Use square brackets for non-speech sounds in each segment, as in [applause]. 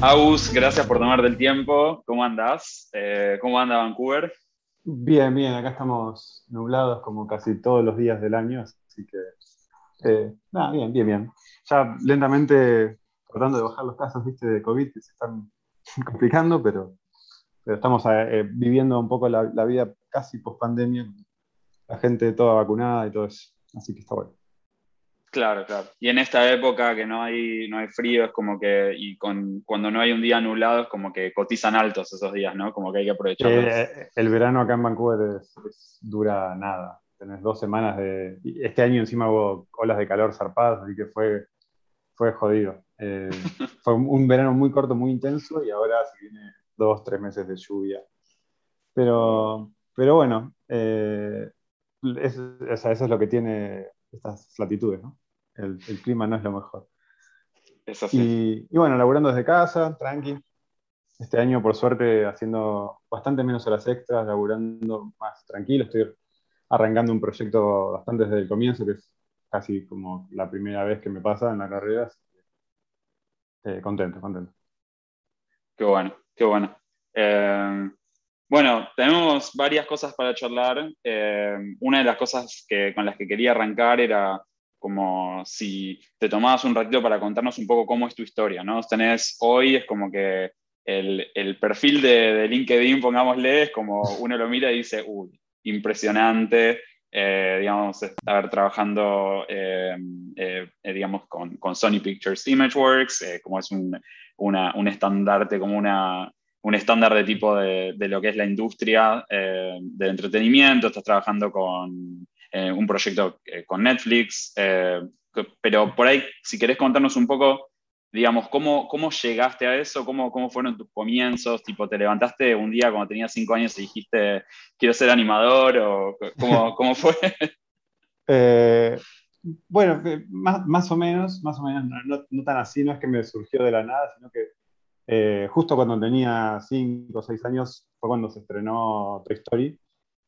Agus, gracias por tomarte el tiempo. ¿Cómo andás? Eh, ¿Cómo anda Vancouver? Bien, bien, acá estamos nublados como casi todos los días del año, así que eh, nada, bien, bien, bien. Ya lentamente tratando de bajar los casos ¿viste? de COVID que se están [laughs] complicando, pero, pero estamos eh, viviendo un poco la, la vida casi post pandemia, la gente toda vacunada y todo eso, así que está bueno. Claro, claro. Y en esta época que no hay, no hay frío, es como que, y con, cuando no hay un día nublado, es como que cotizan altos esos días, ¿no? Como que hay que aprovechar. Eh, el verano acá en Vancouver dura nada. Tenés dos semanas de. Este año encima hubo olas de calor zarpadas, así que fue, fue jodido. Eh, [laughs] fue un verano muy corto, muy intenso, y ahora se viene dos, tres meses de lluvia. Pero, pero bueno, eh, eso es lo que tiene estas latitudes, ¿no? El, clima no es lo mejor. Es así. Y, bueno, laburando desde casa, tranqui. Este año, por suerte, haciendo bastante menos horas extras, laburando más tranquilo. Estoy arrancando un proyecto bastante desde el comienzo, que es casi como la primera vez que me pasa en la carrera. Eh, contento, contento. Qué bueno, qué bueno. Eh, bueno, tenemos varias cosas para charlar. Eh, una de las cosas que, con las que quería arrancar era como si te tomabas un ratito para contarnos un poco cómo es tu historia, ¿no? Tenés hoy, es como que el, el perfil de, de, LinkedIn, pongámosle, es como uno lo mira y dice, uy, impresionante, eh, digamos, estar trabajando, eh, digamos, con, con, Sony Pictures Imageworks, como es un, una, un estandarte, como una, un estándar de tipo de, lo que es la industria eh, del entretenimiento, estás trabajando con eh, un proyecto eh, con Netflix, pero por ahí, si querés contarnos un poco, digamos, ¿cómo, cómo llegaste a eso? ¿Cómo, ¿Cómo fueron tus comienzos? Tipo, ¿te levantaste un día cuando tenías cinco años y dijiste, quiero ser animador? ¿O cómo, [laughs] cómo fue? bueno, más, más, o menos, más o menos, no, no, tan así, no es que me surgió de la nada, sino que eh, justo cuando tenía 5 o 6 años fue cuando se estrenó Toy Story.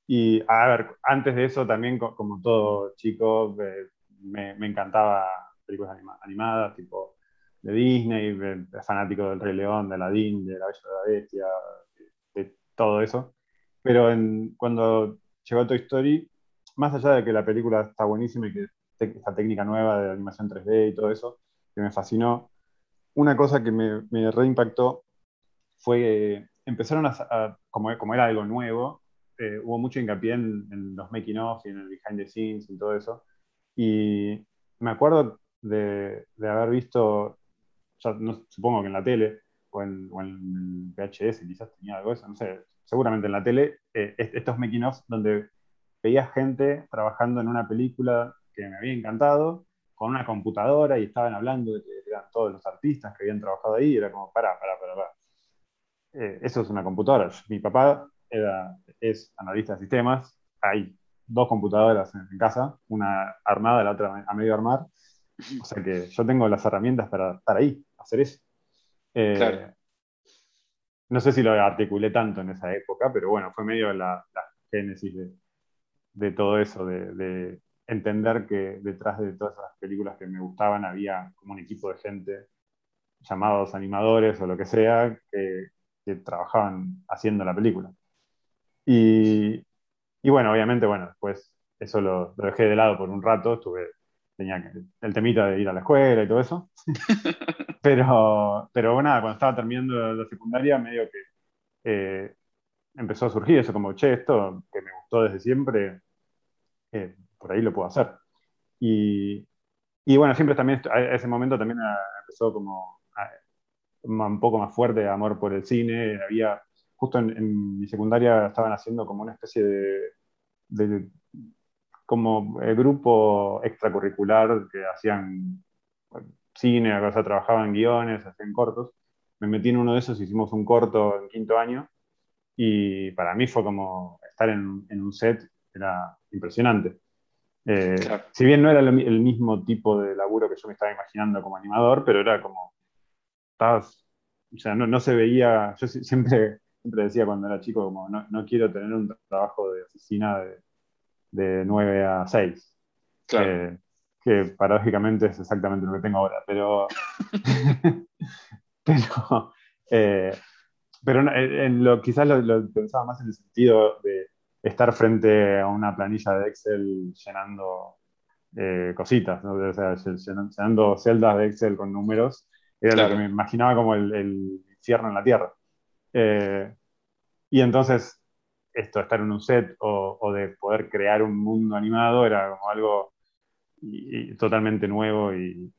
Y a ver, antes de eso también, como todo chico, eh, me, me, encantaba películas animadas, tipo de Disney, fanático del Rey León, de Aladdin, de La Bella de la Bestia, de, todo eso. Pero en, cuando llegó Toy Story, más allá de que la película está buenísima y que esta técnica nueva de animación 3D y todo eso, que me fascinó, una cosa que me, me reimpactó fue que empezaron a, como, como, era algo nuevo, eh, hubo mucho hincapié en, los making of y en el behind the scenes y todo eso. Y me acuerdo de, de haber visto, no, supongo que en la tele o en, o en, VHS quizás tenía algo de eso, no sé, seguramente en la tele, eh, estos making of donde veía gente trabajando en una película que me había encantado con una computadora y estaban hablando de que todos los artistas que habían trabajado ahí, era como, para para para para eh, eso es una computadora. Mi papá era, es analista de sistemas, hay dos computadoras en, casa, una armada, la otra a medio armar, o sea que yo tengo las herramientas para estar ahí, hacer eso. Eh, no sé si lo articulé tanto en esa época, pero bueno, fue medio la, la génesis de, de, todo eso, de, entender que detrás de todas esas películas que me gustaban había como un equipo de gente llamados animadores o lo que sea que, trabajaban haciendo la película. Y, y, bueno, obviamente, bueno, después eso lo, dejé de lado por un rato, estuve, tenía el temita de ir a la escuela y todo eso. [laughs] pero, pero nada, cuando estaba terminando la secundaria, medio que eh, empezó a surgir eso como, che, esto que me gustó desde siempre, eh, por ahí lo puedo hacer. Y, y bueno, siempre también, a ese momento también empezó como un poco más fuerte amor por el cine. Había, justo en, mi secundaria estaban haciendo como una especie de, de como el grupo extracurricular que hacían cine, o sea, trabajaban guiones, hacían cortos. Me metí en uno de esos, hicimos un corto en quinto año y para mí fue como estar en, en un set, era impresionante. Eh, si bien no era el mismo tipo de laburo que yo me estaba imaginando como animador, pero era como, estabas, o sea, no, no se veía, yo siempre, siempre decía cuando era chico, como no, no quiero tener un trabajo de oficina de, de 9 a 6. Eh, que paradójicamente es exactamente lo que tengo ahora, pero, [laughs] [laughs] pero, Eh, pero en lo, quizás lo, pensaba más en el sentido de estar frente a una planilla de Excel llenando eh, cositas, o sea, llenando celdas de Excel con números, era lo que me imaginaba como el, infierno en la Tierra. Eh, y entonces, esto, estar en un set o, de poder crear un mundo animado era como algo totalmente nuevo y,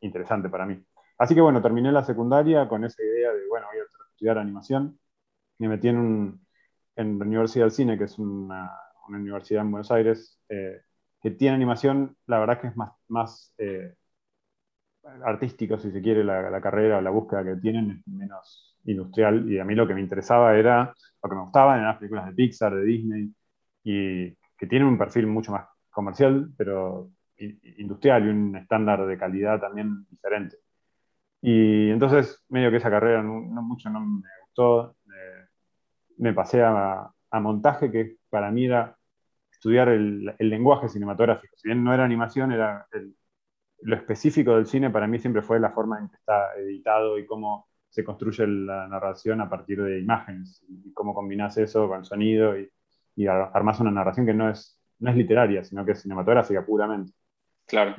interesante para mí. Así que bueno, terminé la secundaria con esa idea de, bueno, voy a estudiar animación. Me metí en, en la Universidad del Cine, que es una, universidad en Buenos Aires, eh, que tiene animación, la verdad que es más, más eh, si se quiere, la, la, carrera o la búsqueda que tienen, es menos industrial. Y a mí lo que me interesaba era, lo que me gustaba eran las películas de Pixar, de Disney, y que tienen un perfil mucho más comercial, pero industrial y un estándar de calidad también diferente. Y entonces, medio que esa carrera no, mucho no me gustó, me pasé a, montaje, que para mí era estudiar el, lenguaje cinematográfico. Si bien no era animación, era lo específico del cine para mí siempre fue la forma en que está editado y cómo se construye la narración a partir de imágenes y cómo combinas eso con sonido y, y armas una narración que no es, no es literaria, sino que es cinematográfica puramente. Claro.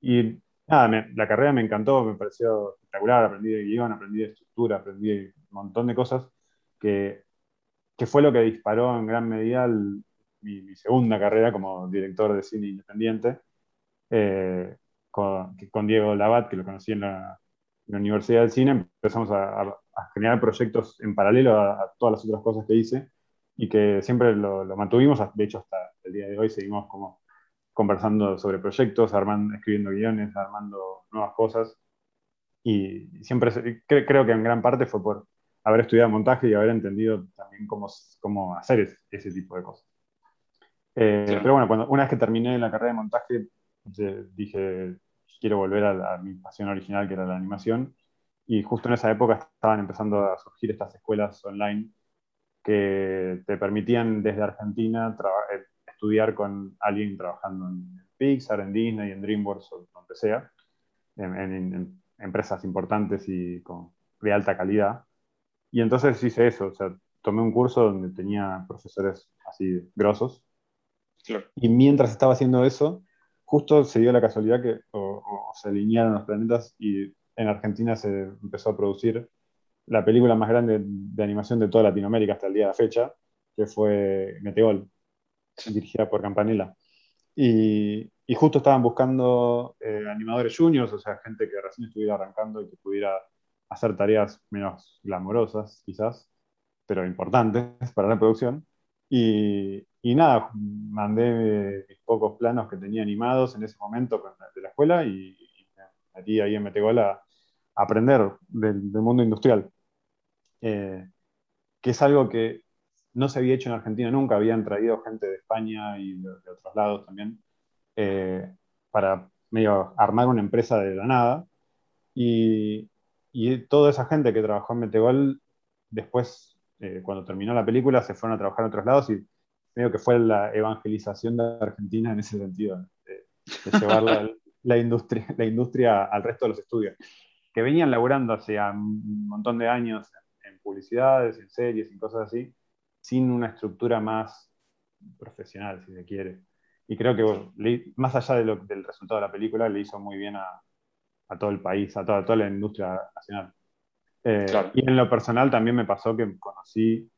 Y, nada, la carrera me encantó, me pareció espectacular, aprendí de guion, aprendí de estructura, aprendí un montón de cosas que, que fue lo que disparó en gran medida mi, segunda carrera como director de cine independiente, eh, con, con, Diego Labat, que lo conocí en la, Universidad del Cine, empezamos a, generar proyectos en paralelo a, todas las otras cosas que hice y que siempre lo, lo, mantuvimos, de hecho hasta el día de hoy seguimos como conversando sobre proyectos, armando, escribiendo guiones, armando nuevas cosas. Y siempre creo que en gran parte fue por haber estudiado montaje y haber entendido también cómo, cómo hacer ese, tipo de cosas. Eh, pero bueno, cuando, una vez que terminé la carrera de montaje, dije, quiero volver a, mi pasión original, que era la animación. Y justo en esa época estaban empezando a surgir estas escuelas online que te permitían desde Argentina eh, estudiar con alguien trabajando en Pixar, en Disney, en DreamWorks o donde sea, en, empresas importantes y con, de alta calidad. Y entonces hice eso, o sea, tomé un curso donde tenía profesores así grosos. Y mientras estaba haciendo eso, justo se dio la casualidad que se alinearon los planetas y en Argentina se empezó a producir la película más grande de animación de toda Latinoamérica hasta el día de la fecha, que fue Meteol, dirigida por Campanella. Y, y justo estaban buscando eh, animadores juniors, o sea, gente que recién estuviera arrancando y que pudiera hacer tareas menos glamorosas, quizás, pero importantes para la producción. Y, y nada, mandé mis pocos planos que tenía animados en ese momento de la escuela y, me metí ahí en Metegol a, aprender del, mundo industrial. Eh, que es algo que no se había hecho en Argentina nunca, habían traído gente de España y de, otros lados también eh, para medio armar una empresa de la nada. Y, y toda esa gente que trabajó en Metegol, después, eh, cuando terminó la película, se fueron a trabajar en otros lados y medio que fue la evangelización de Argentina en ese sentido, de, llevar [laughs] la, industria, la industria al resto de los estudios, que venían laburando hace un montón de años en publicidades, en series, y cosas así, sin una estructura más profesional, si se quiere. Y creo que más allá del resultado de la película, le hizo muy bien a, todo el país, a toda, toda la industria nacional. Eh, y en lo personal también me pasó que conocí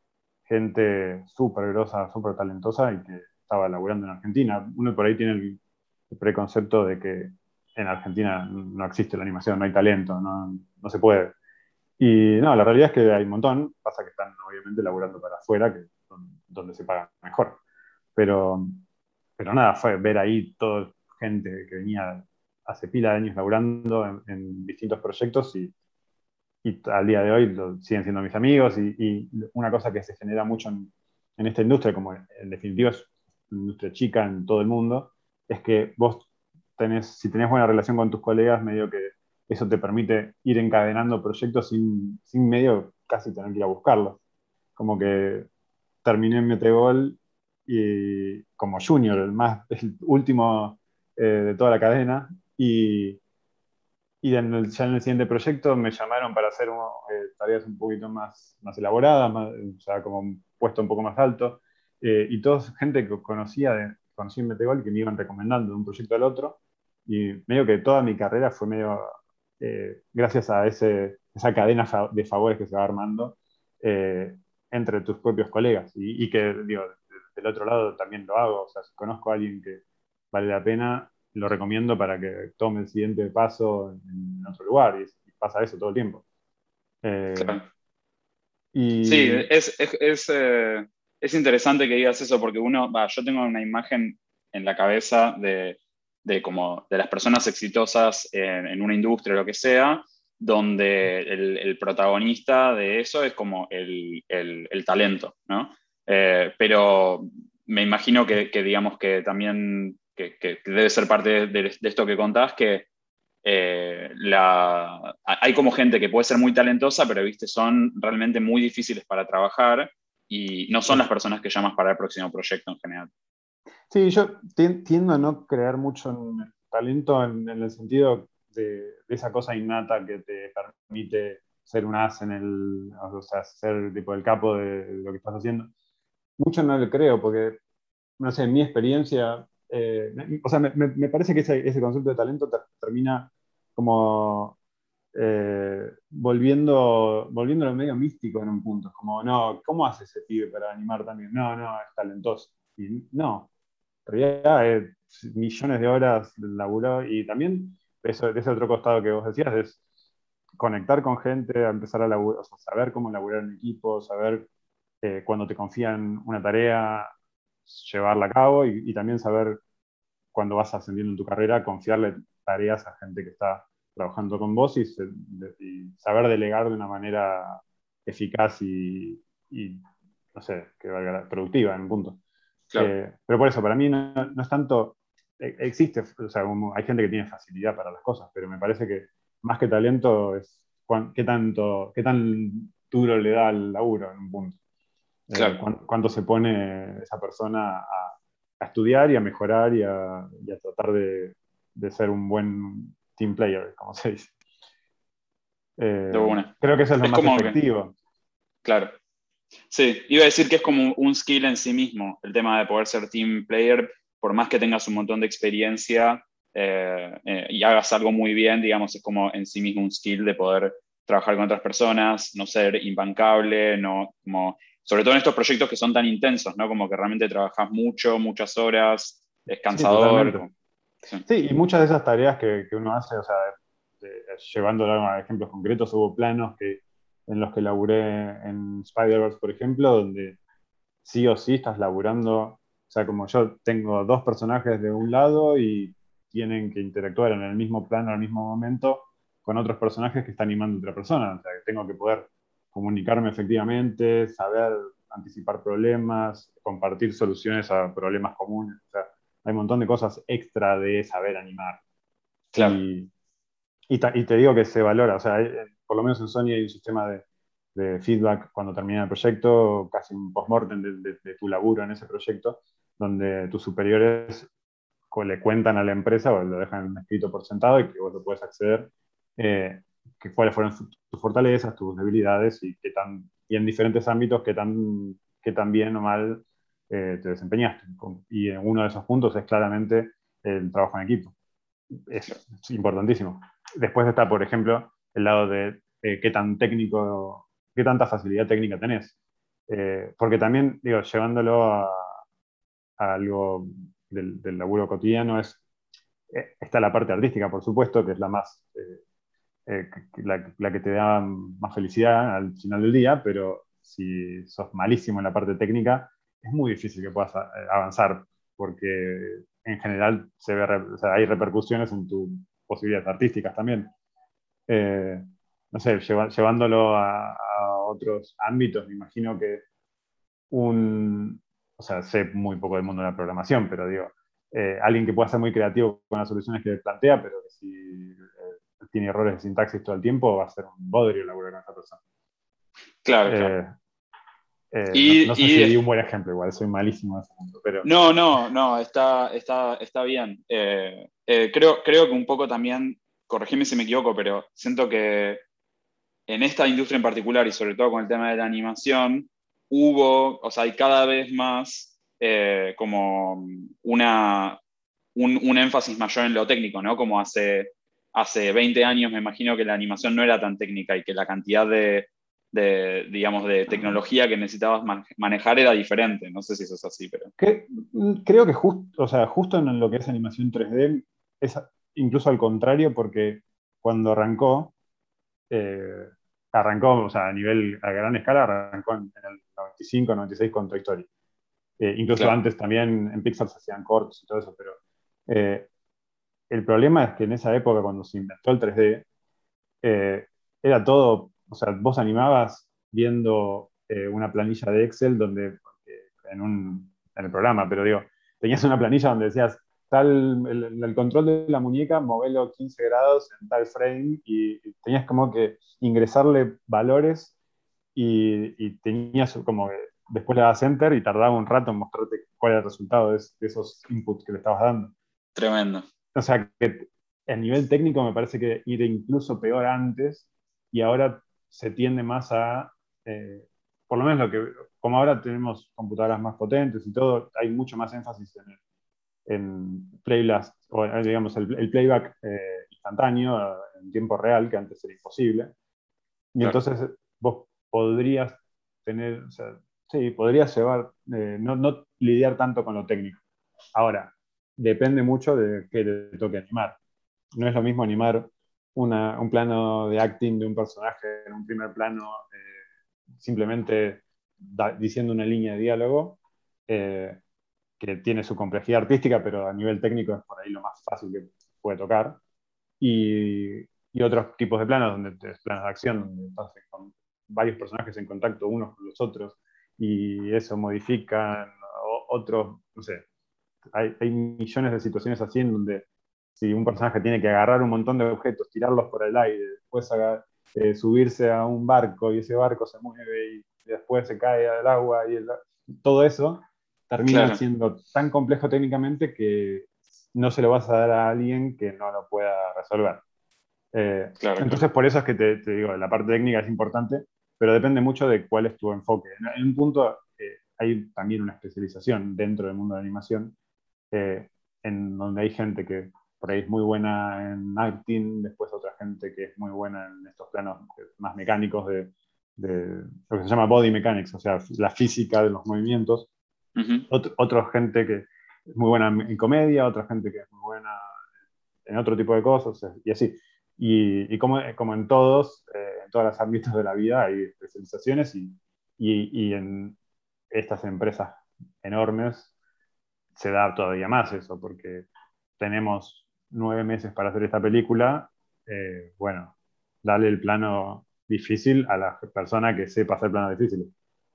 gente súper grosa, súper talentosa y que estaba laburando en Argentina. Uno por ahí tiene el, preconcepto de que en Argentina no existe la animación, no hay talento, no, no se puede. Y no, la realidad es que hay un montón, pasa que están obviamente laburando para afuera, que donde se paga mejor. Pero, pero nada, fue ver ahí toda gente que venía hace pila de años laburando en, distintos proyectos y, y, al día de hoy siguen siendo mis amigos y, y, una cosa que se genera mucho en, en, esta industria, como en definitiva es una industria chica en todo el mundo, es que vos tenés, si tenés buena relación con tus colegas, medio que eso te permite ir encadenando proyectos sin, sin medio casi tener que ir a buscarlos. Como que terminé en Metegol y como junior, el, más, el último eh, de toda la cadena, y, y en el, ya en el siguiente proyecto me llamaron para hacer eh, tareas un poquito más, más elaboradas, más, o como un puesto un poco más alto. Eh, y toda gente que conocía, de, conocí en Metegol que me iban recomendando de un proyecto al otro. Y medio que toda mi carrera fue medio eh, gracias a ese, esa cadena de favores que se va armando entre tus propios colegas. Y, y que, digo, del otro lado también lo hago. O sea, si conozco a alguien que vale la pena, lo recomiendo para que tome el siguiente paso en, otro lugar. Y, pasa eso todo el tiempo. Eh, sí, es, eh, es, interesante que digas eso porque uno, yo tengo una imagen en la cabeza de, de, como, de las personas exitosas en, una industria o lo que sea, donde el, protagonista de eso es como el, el, talento, ¿no? Eh, pero me imagino que, que, digamos que también que, debe ser parte de, esto que contás, que eh, la, hay como gente que puede ser muy talentosa, pero viste, son realmente muy difíciles para trabajar y no son las personas que llamas para el próximo proyecto en general. Sí, yo tiendo a no creer mucho en talento en, el sentido de, esa cosa innata que te permite ser un as en el, o sea, ser tipo el capo de lo que estás haciendo. Mucho no le creo, porque, no sé, en mi experiencia, eh, o sea, me, parece que ese, concepto de talento termina como eh, volviendo, volviéndolo medio místico en un punto. Como, no, ¿cómo hace ese pibe para animar también? No, no, es talentoso. Y no, en realidad es millones de horas laburó y también eso, ese otro costado que vos decías es conectar con gente, empezar a laburar, saber cómo laburar en equipo, saber eh, cuando te confían una tarea, llevarla a cabo y, también saber cuando vas ascendiendo en tu carrera, confiarle tareas a gente que está trabajando con vos y, saber delegar de una manera eficaz y, no sé, que valga productiva en un punto. Eh, pero por eso, para mí no, es tanto, e, existe, o sea, hay gente que tiene facilidad para las cosas, pero me parece que más que talento es qué, tanto, qué tan duro le da al laburo en un punto. Eh, cuánto, se pone esa persona a, estudiar y a mejorar y a, tratar de, ser un buen team player, como se dice. Eh, creo que eso es lo más efectivo. claro. Sí, iba a decir que es como un skill en sí mismo, el tema de poder ser team player, por más que tengas un montón de experiencia eh, y hagas algo muy bien, digamos, es como en sí mismo un skill de poder trabajar con otras personas, no ser imbancable, no como sobre todo en estos proyectos que son tan intensos, ¿no? Como que realmente trabajas mucho, muchas horas, es cansador. Sí, y muchas de esas tareas que, uno hace, o sea, llevándolo a ejemplos concretos, hubo planos que, en los que laburé en Spider-Verse, por ejemplo, donde sí o sí estás laburando, o sea, como yo tengo dos personajes de un lado y tienen que interactuar en el mismo plano al mismo momento con otros personajes que están animando a otra persona, o sea, que tengo que poder comunicarme efectivamente, saber anticipar problemas, compartir soluciones a problemas comunes. O sea, hay un montón de cosas extra de saber animar. Claro. Y, y, te digo que se valora, o sea, por lo menos en Sony hay un sistema de, de feedback cuando termina el proyecto, casi un post-mortem de, de, tu laburo en ese proyecto, donde tus superiores le cuentan a la empresa o lo dejan escrito por sentado y que vos lo puedes acceder. Eh, que cuáles fueron tus fortalezas, tus debilidades y, qué tan, y en diferentes ámbitos qué tan, qué tan bien o mal eh, te desempeñaste. Y uno de esos puntos es claramente el trabajo en equipo. Es, importantísimo. Después está, por ejemplo, el lado de eh, qué tan técnico, qué tanta facilidad técnica tenés. Eh, porque también, digo, llevándolo a, algo del, del, laburo cotidiano, es, está la parte artística, por supuesto, que es la más eh, la, que te da más felicidad al final del día, pero si sos malísimo en la parte técnica, es muy difícil que puedas eh, avanzar, porque en general se ve, hay repercusiones en tus posibilidades artísticas también. Eh, no sé, llevándolo a, otros ámbitos, me imagino que un, o sea, sé muy poco del mundo de la programación, pero digo, alguien que pueda ser muy creativo con las soluciones que plantea, pero que si tiene errores de sintaxis todo el tiempo, va a ser un bodrio laburar con esa persona. Claro, eh, eh, y, no, sé si di un buen ejemplo, igual soy malísimo en ese punto. Pero... No, no, no, está, está, está bien. Eh, creo, creo que un poco también corregime si me equivoco, pero siento que en esta industria en particular y sobre todo con el tema de la animación, hubo, o sea, hay cada vez más como una, un, énfasis mayor en lo técnico, ¿no? Como hace, hace 20 años me imagino que la animación no era tan técnica y que la cantidad de, digamos, de tecnología que necesitabas manejar era diferente. No sé si eso es así, pero... creo que justo, o sea, justo en lo que es animación 3D es incluso al contrario porque cuando arrancó, eh, arrancó, o sea, a nivel, a gran escala, arrancó en, el 95, 96 con Toy Story. Eh, incluso antes también en Pixar se hacían cortos y todo eso, pero eh, el problema es que en esa época, cuando se inventó el 3D, eh, era todo, o sea, vos animabas viendo una planilla de Excel donde, en, un, en el programa, pero digo, tenías una planilla donde decías, tal, el, control de la muñeca, movelo 15 grados en tal frame y, tenías como que ingresarle valores y, tenías como que después le das enter y tardaba un rato en mostrarte cuál era el resultado de, esos inputs que le estabas dando. Tremendo. O sea, que a nivel técnico me parece que ir incluso peor antes y ahora se tiende más a, eh, por lo menos lo que, como ahora tenemos computadoras más potentes y todo, hay mucho más énfasis en el en Playlist, o eh, digamos, el, playback eh, instantáneo eh, en tiempo real, que antes era imposible. Y entonces vos podrías tener, o sea, sí, podrías llevar, no, no, lidiar tanto con lo técnico. Ahora, depende mucho de qué te toque animar. No es lo mismo animar una, un plano de acting de un personaje en un primer plano, simplemente diciendo una línea de diálogo, que tiene su complejidad artística, pero a nivel técnico es por ahí lo más fácil que puede tocar. Y, y otros tipos de planos, donde planos de acción, donde estás con varios personajes en contacto unos con los otros, y eso modifica otros, no sé, hay, hay, millones de situaciones así en donde si un personaje tiene que agarrar un montón de objetos, tirarlos por el aire, después eh, subirse a un barco y ese barco se mueve y después se cae al agua y todo eso termina siendo tan complejo técnicamente que no se lo vas a dar a alguien que no lo pueda resolver. Eh, entonces, por eso es que te, digo, la parte técnica es importante, pero depende mucho de cuál es tu enfoque. En un punto eh, hay también una especialización dentro del mundo de animación, eh, en donde hay gente que por ahí es muy buena en acting, después otra gente que es muy buena en estos planos más mecánicos de, de lo que se llama body mechanics, o sea, la física de los movimientos, otra gente que es muy buena en comedia, otra gente que es muy buena en otro tipo de cosas, y así. Y, como, como, en todos, eh, en todas las ámbitos de la vida hay especializaciones y, y, en estas empresas enormes se da todavía más eso, porque tenemos nueve meses para hacer esta película, eh, bueno, dale el plano difícil a la persona que sepa hacer planos difíciles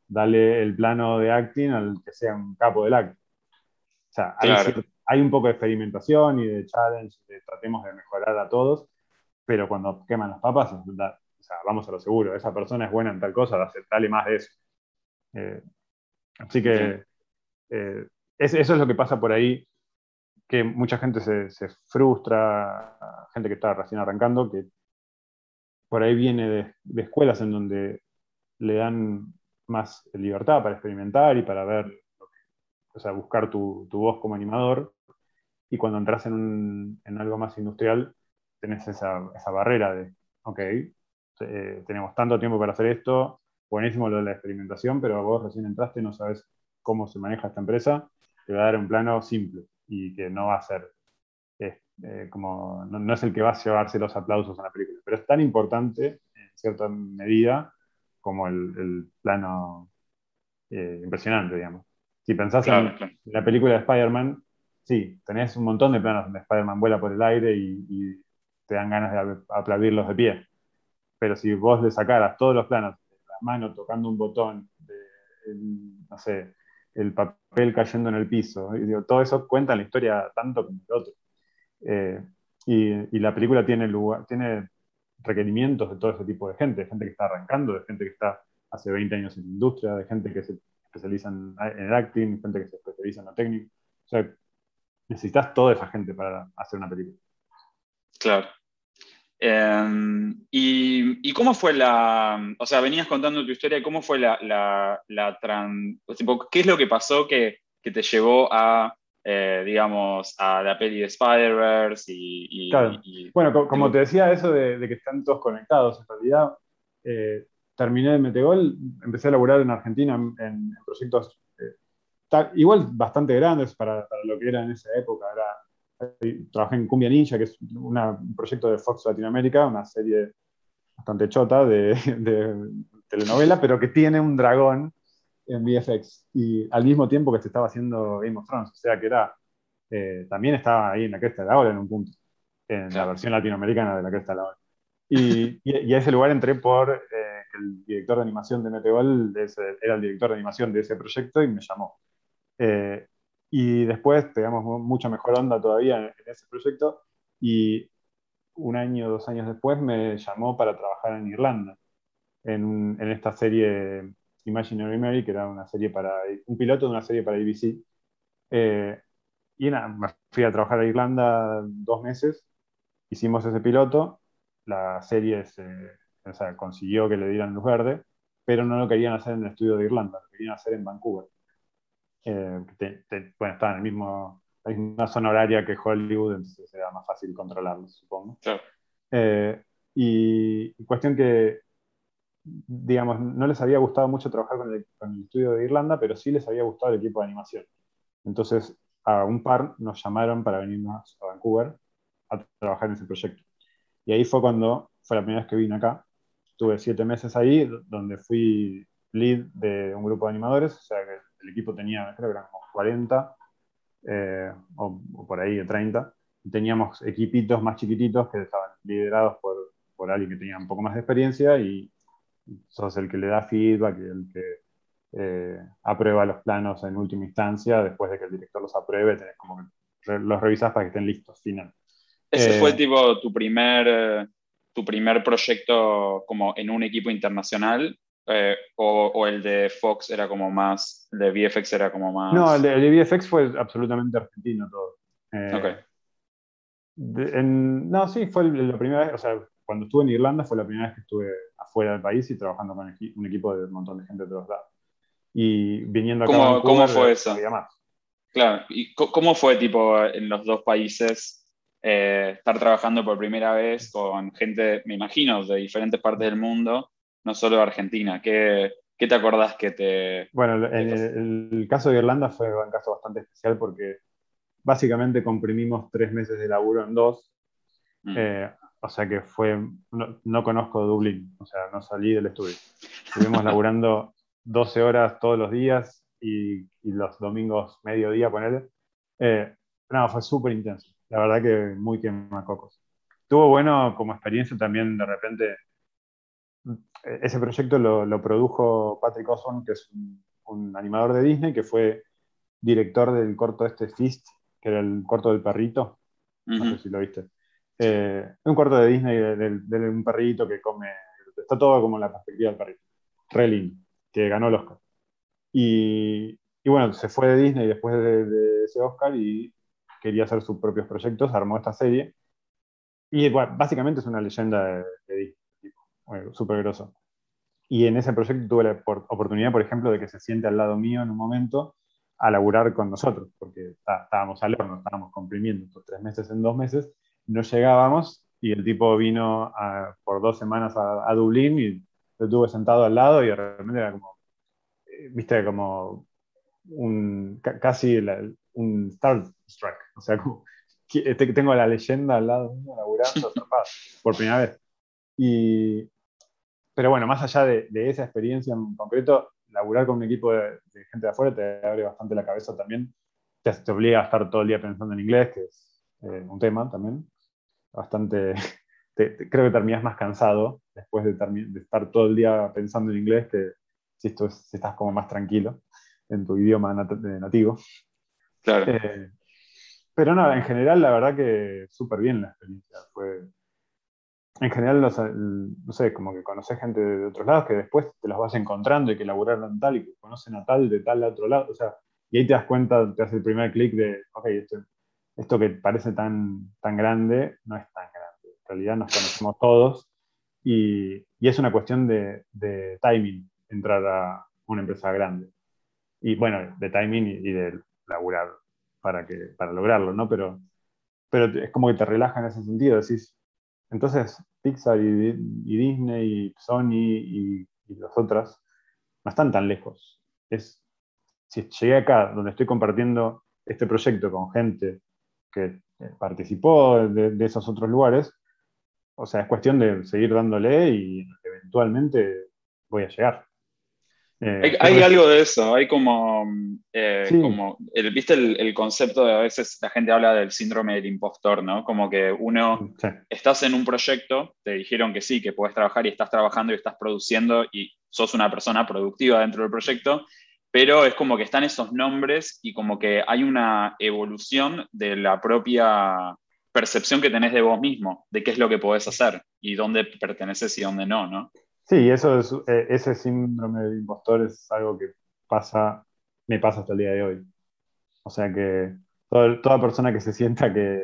dale el plano de acting al que sea un capo del acting. O sea, hay, un poco de experimentación y de challenge, de tratemos de mejorar a todos, pero cuando queman las papas, o sea, vamos a lo seguro, esa persona es buena en tal cosa, dale más de eso. Eh, así que eh, eso es lo que pasa por ahí, que mucha gente se, frustra, gente que está recién arrancando, que por ahí viene de, escuelas en donde le dan más libertad para experimentar y para ver, o sea, buscar tu, voz como animador. Y cuando entras en, algo más industrial, tenés esa, barrera de, ok, eh, tenemos tanto tiempo para hacer esto, buenísimo lo de la experimentación, pero vos recién entraste, no sabes cómo se maneja esta empresa, te va a dar un plano simple y que no va a ser eh, como, no, no, es el que va a llevarse los aplausos a la película, pero es tan importante en cierta medida como el, plano eh, impresionante, digamos. Si pensás en la película de Spider-Man, sí, tenés un montón de planos donde Spider-Man vuela por el aire y, te dan ganas de aplaudirlos de pie. Pero si vos le sacaras todos los planos, la mano tocando un botón, no sé, el papel cayendo en el piso, y todo eso cuenta la historia tanto como el otro. Eh, y, la película tiene, lugar, tiene requerimientos de todo ese tipo de gente, de gente que está arrancando, de gente que está hace 20 años en la industria, de gente que se especializa en, el acting, gente que se especializa en la técnica. O sea, necesitas toda esa gente para hacer una película. Claro. Em, y, cómo fue la, o sea, venías contando tu historia, ¿cómo fue la, la, la qué es lo que pasó que, que te llevó a, eh, digamos, a la peli de Spider-Verse y, claro. bueno, como te decía, eso de, que están todos conectados, en realidad, eh, terminé de Metegol, empecé a laburar en Argentina en, proyectos eh, igual bastante grandes para, para, lo que era en esa época, era trabajé en Cumbia Ninja, que es un proyecto de Fox Latinoamérica, una serie bastante chota de, [laughs] telenovela, pero que tiene un dragón en VFX y al mismo tiempo que se estaba haciendo Game of Thrones, o sea que era, eh, también estaba ahí en la cresta de la ola en un punto, en la versión latinoamericana de la cresta de la ola. Y, y, a ese lugar entré por eh, el director de animación de Metegol, era el director de animación de ese proyecto y me llamó. Eh, y después pegamos mucha mejor onda todavía en, ese proyecto y un año, dos años después me llamó para trabajar en Irlanda, en, en esta serie Imaginary Mary, que era una serie para, un piloto de una serie para ABC. Eh, y me fui a trabajar a Irlanda dos meses, hicimos ese piloto, la serie se, consiguió que le dieran luz verde, pero no lo querían hacer en el estudio de Irlanda, lo querían hacer en Vancouver. Eh, bueno, está en el mismo, la misma zona horaria que Hollywood, entonces era más fácil controlarlo, supongo. Eh, y, cuestión que, digamos, no les había gustado mucho trabajar con el, estudio de Irlanda, pero sí les había gustado el equipo de animación. Entonces, a un par nos llamaron para venirnos a Vancouver a trabajar en ese proyecto. Y ahí fue cuando fue la primera vez que vine acá. Tuve siete meses ahí, donde fui lead de un grupo de animadores, o sea que el equipo tenía, creo que eran 40, eh, o, por ahí de 30, y teníamos equipitos más chiquititos que estaban liderados por, por alguien que tenía un poco más de experiencia y sos el que le da feedback el que eh, aprueba los planos en última instancia, después de que el director los apruebe, tenés como que los revisas para que estén listos, final. ¿Ese fue eh, tipo tu primer, tu primer proyecto como en un equipo internacional eh, o, el de Fox era como más, el de VFX era como más... No, el de, VFX fue absolutamente argentino todo. Eh, no, sí, fue la primera vez, o sea, cuando estuve en Irlanda fue la primera vez que estuve afuera del país y trabajando con un equipo de un montón de gente de todos lados. Y viniendo acá ¿Cómo, ¿cómo fue eso? Claro, ¿y cómo fue tipo en los dos países eh, estar trabajando por primera vez con gente, me imagino, de diferentes partes del mundo? No solo Argentina. ¿Qué, qué te acordás que te... Bueno, el, el, caso de Irlanda fue un caso bastante especial porque básicamente comprimimos tres meses de laburo en dos. Mm. Eh, o sea que fue, no, conozco Dublín, o sea, no salí del estudio. Estuvimos [laughs] laburando 12 horas todos los días y, y los domingos mediodía, ponerle. Eh, no, fue súper intenso. La verdad que muy quemacocos. Tuvo bueno como experiencia también de repente ese proyecto lo, produjo Patrick Osborne, que es un, animador de Disney, que fue director del corto este Fist, que era el corto del perrito. No sé si lo viste. Eh, un corto de Disney de, un perrito que come. Está todo como en la perspectiva del perrito. Re que ganó el Oscar. Y, bueno, se fue de Disney después de, ese Oscar y quería hacer sus propios proyectos, armó esta serie. Y bueno, básicamente es una leyenda de, de Disney súper groso. Y en ese proyecto tuve la oportunidad, por ejemplo, de que se siente al lado mío en un momento a laburar con nosotros, porque estábamos al horno, estábamos comprimiendo estos tres meses en dos meses, no llegábamos y el tipo vino por dos semanas a, Dublín y lo tuve sentado al lado y de repente era como, eh, viste, como un, casi un Starstruck, o sea, como, tengo la leyenda al lado mío laburando [laughs] por primera vez. Y, pero bueno, más allá de, esa experiencia en concreto, laburar con un equipo de, gente de afuera te abre bastante la cabeza también. Te, te, obliga a estar todo el día pensando en inglés, que es eh, un tema también. Bastante. [laughs] creo que terminas más cansado después de, de, estar todo el día pensando en inglés que si, esto si estás como más tranquilo en tu idioma nativo. Claro. Eh, pero nada, en general, la verdad que súper bien la experiencia. Fue, en general, no sé, como que conoces gente de otros lados que después te los vas encontrando y que laburaron tal y que conocen a tal de tal otro lado. O sea, y ahí te das cuenta, te hace el primer clic de, ok, esto, esto, que parece tan, tan grande no es tan grande. realidad nos conocemos todos y, es una cuestión de, timing entrar a una empresa grande. Y bueno, de timing y, de laburar para, que, para lograrlo, ¿no? Pero, pero es como que te relaja en ese sentido, decís, entonces Pixar y, Disney y Sony y, y las otras no están tan lejos. Es, si llegué acá, donde estoy compartiendo este proyecto con gente que participó de, esos otros lugares, o sea, es cuestión de seguir dándole y eventualmente voy a llegar. Eh, hay, algo de eso, hay como, eh, como el, viste el, concepto de a veces la gente habla del síndrome del impostor, ¿no? Como que uno, estás en un proyecto, te dijeron que sí, que puedes trabajar y estás trabajando y estás produciendo y sos una persona productiva dentro del proyecto, pero es como que están esos nombres y como que hay una evolución de la propia percepción que tenés de vos mismo, de qué es lo que podés hacer y dónde perteneces y dónde no, ¿no? Sí, eso es, eh, ese síndrome del impostor es algo que pasa, me pasa hasta el día de hoy. O sea que toda persona que se sienta que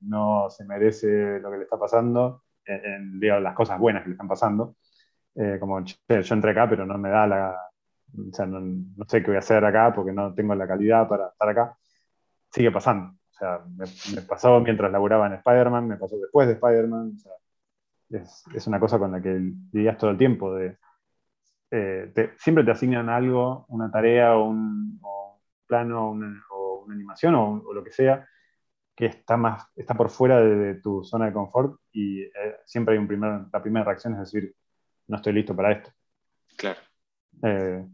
no se merece lo que le está pasando, en, las cosas buenas que le están pasando, eh, como yo entré acá, pero no me da la, o sea, no, sé qué voy a hacer acá porque no tengo la calidad para estar acá, sigue pasando. O sea, me, pasó mientras laburaba en Spider-Man, me pasó después de Spider-Man. Es, es, una cosa con la que lidias todo el tiempo. De, eh, siempre te asignan algo, una tarea o un, plano o una animación o, lo que sea, que está, más, está por fuera de, tu zona de confort y eh, siempre hay un primer, la primera reacción es decir, no estoy listo para esto. Claro. Eh,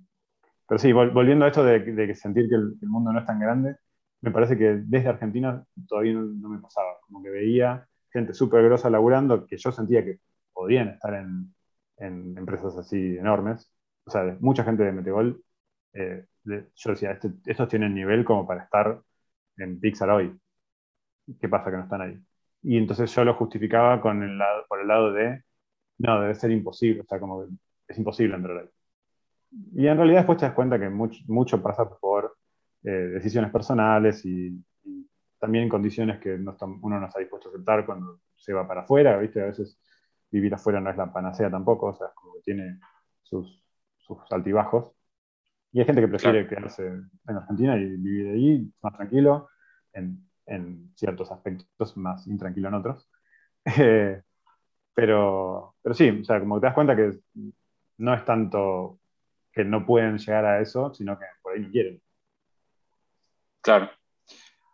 pero sí, volviendo a esto de, sentir que el, mundo no es tan grande, me parece que desde Argentina todavía no, me pasaba. Como que veía gente súper grosa laburando que yo sentía que podían estar en, empresas así enormes. O sea, mucha gente de Metegol, eh, yo decía, este, estos tienen nivel como para estar en Pixar hoy. ¿Qué pasa que no están ahí? Y entonces yo lo justificaba con el lado, por el lado de, no, debe ser imposible, o sea, como que es imposible entrar ahí. Y en realidad después te das cuenta que mucho, pasa por eh, decisiones personales y, también condiciones que uno no está dispuesto a aceptar cuando se va para afuera, ¿viste? A veces vivir afuera no es la panacea tampoco, o sea, es como que tiene sus, altibajos. Y hay gente que prefiere quedarse en Argentina y vivir ahí más tranquilo, en, ciertos aspectos, más intranquilo en otros. [laughs] Eh, pero, pero sí, o sea, como te das cuenta que no es tanto que no pueden llegar a eso, sino que por ahí no quieren. Claro.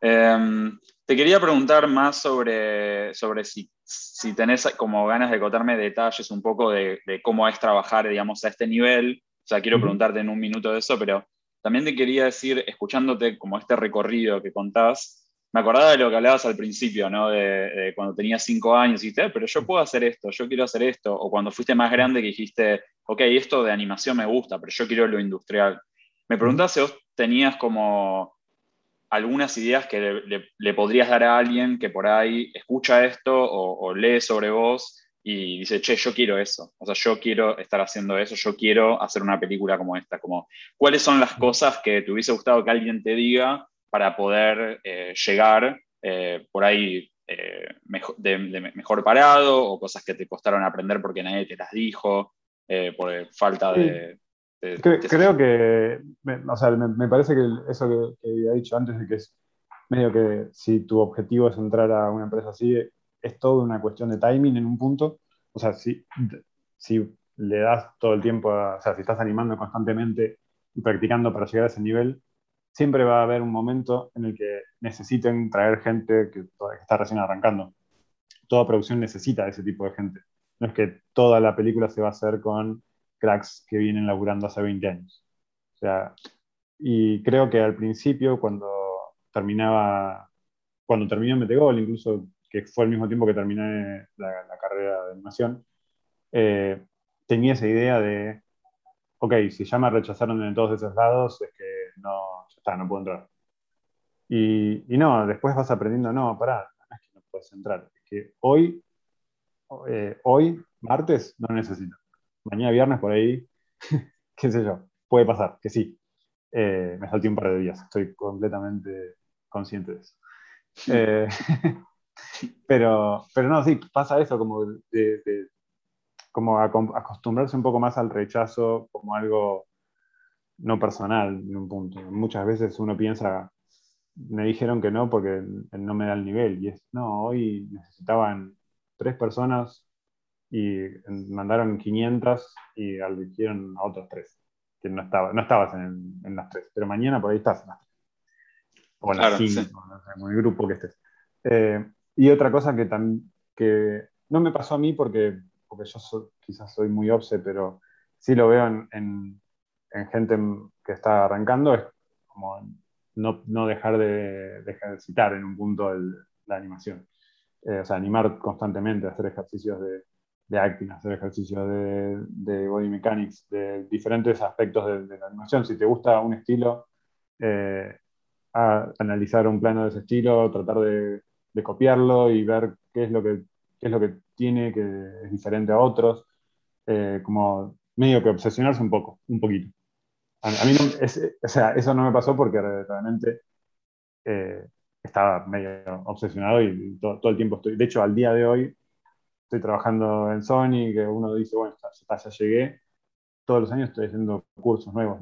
Em, te quería preguntar más sobre, sobre si, si, tenés como ganas de contarme detalles un poco de, cómo es trabajar, digamos, a este nivel. O sea, quiero preguntarte en un minuto de eso, pero también te quería decir, escuchándote como este recorrido que contás, me acordaba de lo que hablabas al principio, ¿no? De, cuando tenías cinco años y dijiste, eh, pero yo puedo hacer esto, yo quiero hacer esto. O cuando fuiste más grande que dijiste, ok, esto de animación me gusta, pero yo quiero lo industrial. Me preguntaba si vos tenías como algunas ideas que le, podrías dar a alguien que por ahí escucha esto o, lee sobre vos y dice, che, yo quiero eso. O sea, yo quiero estar haciendo eso, yo quiero hacer una película como esta. Como, ¿Cuáles son las cosas que te hubiese gustado que alguien te diga para poder eh, llegar eh, por ahí eh, mejor, de, mejor parado o cosas que te costaron aprender porque nadie te las dijo por falta de... creo que, o sea, me, parece que eso que, había dicho antes de que es medio que si tu objetivo es entrar a una empresa así, es todo una cuestión de timing en un punto. O sea, si, si le das todo el tiempo, o sea, si estás animando constantemente y practicando para llegar a ese nivel, siempre va a haber un momento en el que necesiten traer gente que, está recién arrancando. Toda producción necesita ese tipo de gente. No es que toda la película se va a hacer con cracks que vienen laburando hace 20 años. O sea, y creo que al principio, cuando terminaba, cuando terminé Metegol, incluso que fue al mismo tiempo que terminé la, carrera de animación, eh, tenía esa idea de, ok, si ya me rechazaron en todos esos lados, es que no, no puedo entrar. Y, no, después vas aprendiendo, no, pará, no es que no puedes entrar, es que hoy, eh, hoy, martes, no necesito. Mañana viernes por ahí, [laughs] qué sé yo, puede pasar, que sí. Eh, me salté un par de días, estoy completamente consciente de eso. [laughs] Eh, [laughs] Pero, pero no, sí, pasa eso, como, de, como acostumbrarse un poco más al rechazo como algo no personal en un punto. Muchas veces uno piensa, me dijeron que no porque no me da el nivel. Y es, no, hoy necesitaban tres personas y mandaron 500 y eligieron a otros tres, que no, estaba, no estabas en, las tres, pero mañana por ahí estás en las tres. O en las cinco, en el grupo que estés. Eh, y otra cosa que, que no me pasó a mí porque, porque yo quizás soy muy obse, pero sí lo veo en, en, gente que está arrancando, es como no, no dejar de, de, ejercitar en un punto la animación. Eh, o sea, animar constantemente, hacer ejercicios de, de acting, hacer ejercicios de, de, body mechanics, de diferentes aspectos de, la animación. Si te gusta un estilo, eh, analizar un plano de ese estilo, tratar de, copiarlo y ver qué es lo que, es lo que tiene que es diferente a otros. Eh, como medio que obsesionarse un poco, un poquito. A, mí no, o sea, eso no me pasó porque realmente eh, estaba medio obsesionado y todo, todo, el tiempo estoy. De hecho, al día de hoy estoy trabajando en Sony, que uno dice, bueno, ya, ya llegué. Todos los años estoy haciendo cursos nuevos.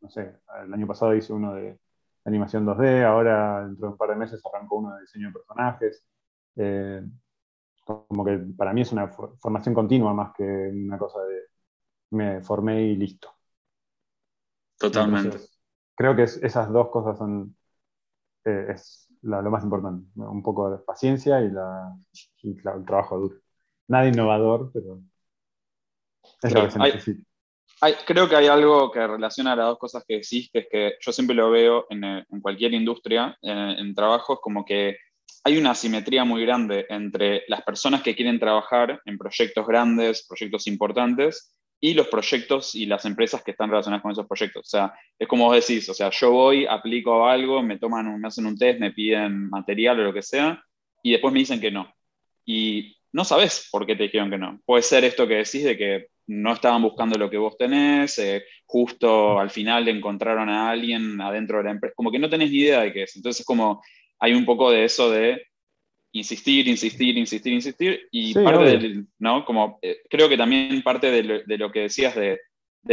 No sé, el año pasado hice uno de animación 2D, ahora dentro de un par de meses arranco uno de diseño de personajes. Eh, como que para mí es una formación continua más que una cosa de me formé y listo. Totalmente. creo que esas dos cosas son eh, es lo más importante. Un poco de paciencia y, la, el trabajo duro. Nada innovador, pero es lo que se necesita. creo que hay algo que relaciona las dos cosas que decís, que es que yo siempre lo veo en, eh, cualquier industria, en, en trabajos, como que hay una asimetría muy grande entre las personas que quieren trabajar en proyectos grandes, proyectos importantes, y los proyectos y las empresas que están relacionadas con esos proyectos. O sea, es como vos decís, o sea, yo voy, aplico algo, me toman, me hacen un test, me piden material o lo que sea, y después me dicen que no. Y no sabes por qué te dijeron que no. Puede ser esto que decís de que no estaban buscando lo que vos tenés, eh, justo al final encontraron a alguien adentro de la empresa, como que no tenés ni idea de qué es. Entonces, como hay un poco de eso de insistir, insistir, insistir, insistir, y parte del, ¿no? Como, eh, creo que también parte de lo, que decías de,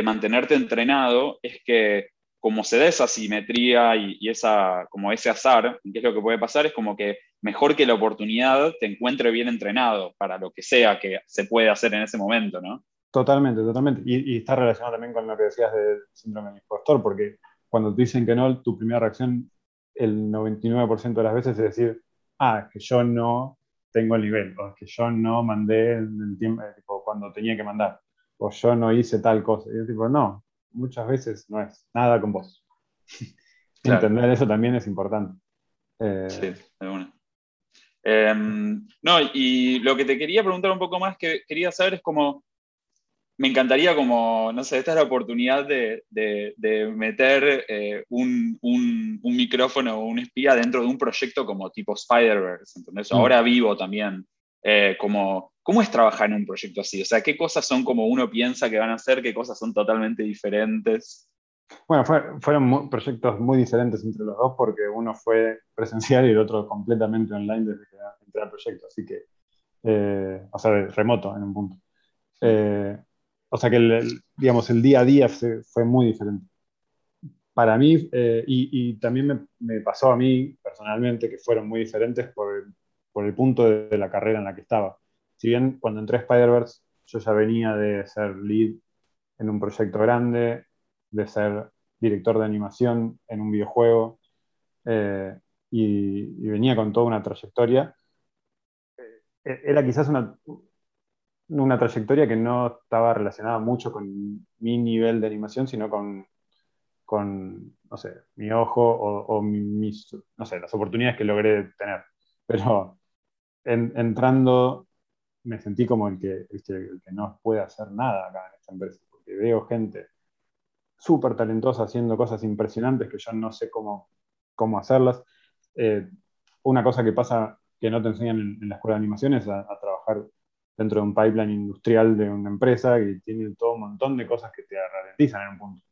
mantenerte entrenado es que como se da esa simetría y, esa, como ese azar, ¿qué es lo que puede pasar? Es como que mejor que la oportunidad te encuentre bien entrenado para lo que sea que se puede hacer en ese momento, ¿no? Totalmente, totalmente. Y, está relacionado también con lo que decías del síndrome del impostor, porque cuando te dicen que no, tu primera reacción el 99% de las veces es decir, ah, es que yo no tengo el nivel, o es que yo no mandé el, tiempo, cuando tenía que mandar, o yo no hice tal cosa. Y yo tipo, no, muchas veces no es nada con vos. [laughs] Entender eso también es importante. Eh, sí, de una. Em, no, y lo que te quería preguntar un poco más, que quería saber es como, me encantaría como, no sé, esta es la oportunidad de, meter eh, un, micrófono o un espía dentro de un proyecto como tipo Spider-Verse, entonces mm. ahora vivo también. Eh, como, ¿Cómo es trabajar en un proyecto así? O sea, ¿qué cosas son como uno piensa que van a ser? ¿Qué cosas son totalmente diferentes? Bueno, fueron proyectos muy diferentes entre los dos porque uno fue presencial y el otro completamente online desde que entré al proyecto, así que, eh, o sea, remoto en un punto. O sea que el, digamos, el día a día fue muy diferente. Para mí, eh, y, también me, pasó a mí personalmente, que fueron muy diferentes por el, punto de, la carrera en la que estaba. Si bien cuando entré a Spider-Verse, yo ya venía de ser lead en un proyecto grande, de ser director de animación en un videojuego, eh, y, venía con toda una trayectoria. Eh, era quizás una, una trayectoria que no estaba relacionada mucho con mi nivel de animación, sino con, con no sé, mi ojo o, mis, no sé, las oportunidades que logré tener. Pero entrando me sentí como el que, el que, no puede hacer nada acá en esta empresa, porque veo gente súper talentosa haciendo cosas impresionantes que yo no sé cómo, cómo hacerlas. Eh, una cosa que pasa que no te enseñan en, la escuela de animación es a trabajar dentro de un pipeline industrial de una empresa que tiene todo un montón de cosas que te ralentizan en un punto.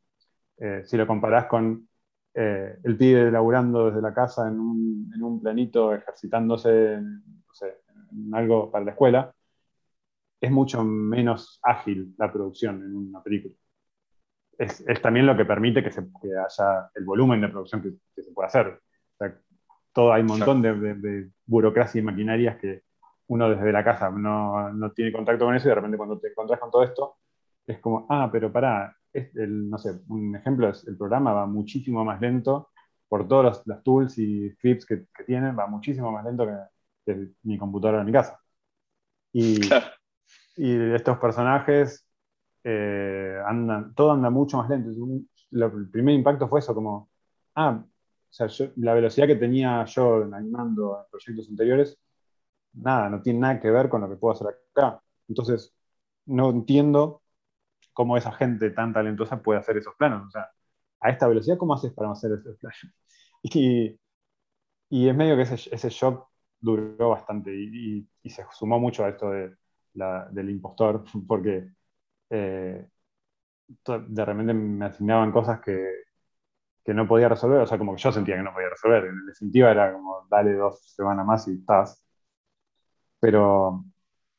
Eh, si lo comparás con eh, el pibe laburando desde la casa en un, en un planito, ejercitándose en algo para la escuela, es mucho menos ágil la producción en una película. Es, también lo que permite que, se, haya el volumen de producción que, se puede hacer. todo, hay un montón de, burocracia y maquinarias que uno desde la casa no, no, tiene contacto con eso y de repente cuando te encuentras con todo esto, es como, ah, pero pará, el, no sé, un ejemplo es el programa va muchísimo más lento por todos los, tools y scripts que, que, tienen, va muchísimo más lento que, mi computadora en mi casa. Y, y estos personajes eh, andan, todo anda mucho más lento. el primer impacto fue eso, como, ah, o sea, la velocidad que tenía yo animando en proyectos anteriores, nada, no tiene nada que ver con lo que puedo hacer acá. Entonces, no entiendo cómo esa gente tan talentosa puede hacer esos planos. O sea, a esta velocidad, ¿cómo haces para hacer esos planos? [laughs] Y, y es medio que ese, ese shock duró bastante y, se sumó mucho a esto de, del impostor, [laughs] porque eh, de repente me asignaban cosas que, que, no podía resolver, o sea, como que yo sentía que no podía resolver. En definitiva era como, dale dos semanas más y estás. Pero,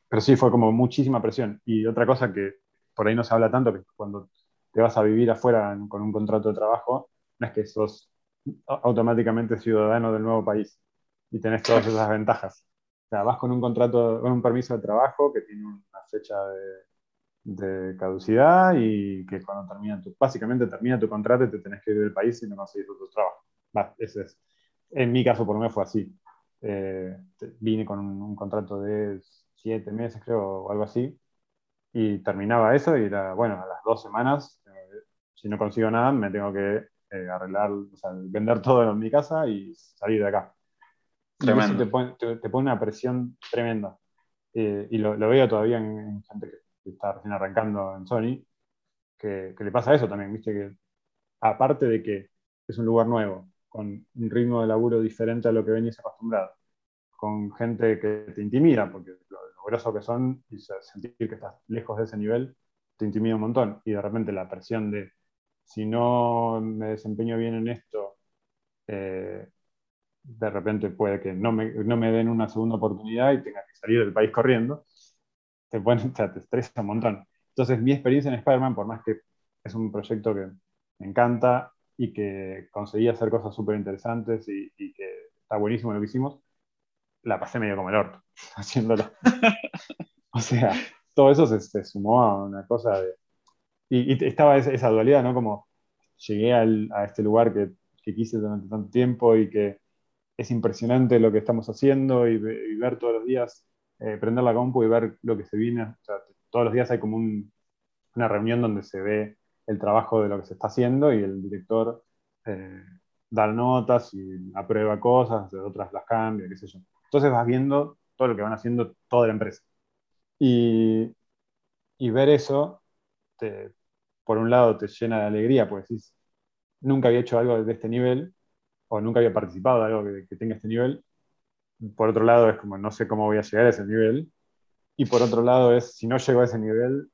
pero sí, fue como muchísima presión. Y otra cosa que por ahí no se habla tanto, que cuando te vas a vivir afuera con un contrato de trabajo, no es que sos automáticamente ciudadano del nuevo país y tenés todas esas ventajas. O sea, vas con un contrato, con un permiso de trabajo que tiene una fecha de, caducidad y que cuando termina tu, básicamente termina tu contrato y te tenés que ir del país y no conseguís otro trabajo. ese es. En mi caso, por lo menos fue así. Eh, vine con un, contrato de siete meses, creo, o algo así, y terminaba eso y era, bueno, a las dos semanas, eh, si no consigo nada, me tengo que eh, arreglar, o sea, vender todo en mi casa y salir de acá. Eso te pone, te, pone, una presión tremenda. Eh, y lo, veo todavía en, gente que está recién arrancando en Sony, que, le pasa eso también, viste que aparte de que es un lugar nuevo, con un ritmo de laburo diferente a lo que venís acostumbrado, con gente que te intimida, porque lo, lo que son y sentir que estás lejos de ese nivel te intimida un montón. Y de repente la presión de si no me desempeño bien en esto, eh, de repente puede que no me, no me, den una segunda oportunidad y tenga que salir del país corriendo, te, pone, [laughs] te estresa un montón. Entonces, mi experiencia en Spider-Man, por más que es un proyecto que me encanta y que conseguí hacer cosas súper interesantes y, que está buenísimo lo que hicimos, la pasé medio como el orto [laughs] haciéndolo. o sea, todo eso se, sumó a una cosa de... Y, estaba esa, dualidad, ¿no? Como llegué a este lugar que, que quise durante tanto tiempo y que es impresionante lo que estamos haciendo y, ver todos los días, eh, prender la compu y ver lo que se viene. todos los días hay como una reunión donde se ve el trabajo de lo que se está haciendo y el director eh, da notas y aprueba cosas, otras las cambia, qué sé yo. Entonces vas viendo todo lo que van haciendo toda la empresa. Y, y ver eso, por un lado, te llena de alegría, porque decís, nunca había hecho algo de este nivel o nunca había participado de algo que, tenga este nivel. Por otro lado, es como no sé cómo voy a llegar a ese nivel. Y por otro lado, es si no llego a ese nivel,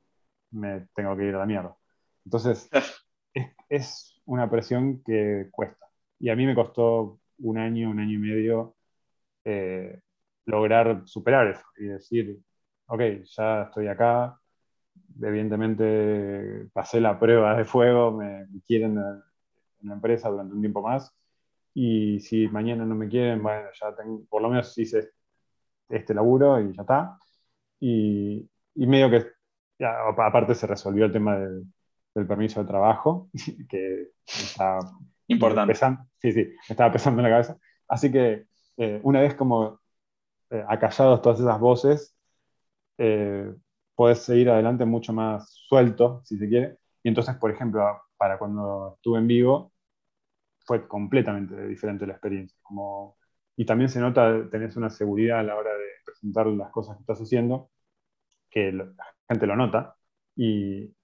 me tengo que ir a la mierda. Entonces, [laughs] es, una presión que cuesta. Y a mí me costó un año, un año y medio eh, lograr superar eso y decir, ok, ya estoy acá, evidentemente pasé la prueba de fuego, me quieren en la empresa durante un tiempo más, y si mañana no me quieren, bueno, ya tengo, por lo menos hice este laburo y ya está. Y, y medio que, aparte se resolvió el tema del, permiso de trabajo, [laughs] que está importante. Pesando, sí, sí, me estaba pesando en la cabeza. Así que eh, una vez como eh, acallados todas esas voces, eh, puedes seguir adelante mucho más suelto, si se quiere. Y entonces, por ejemplo, para cuando estuve en vivo, fue completamente diferente la experiencia. Como, y también se nota, tenés una seguridad a la hora de presentar las cosas que estás haciendo, que la gente lo nota. Y,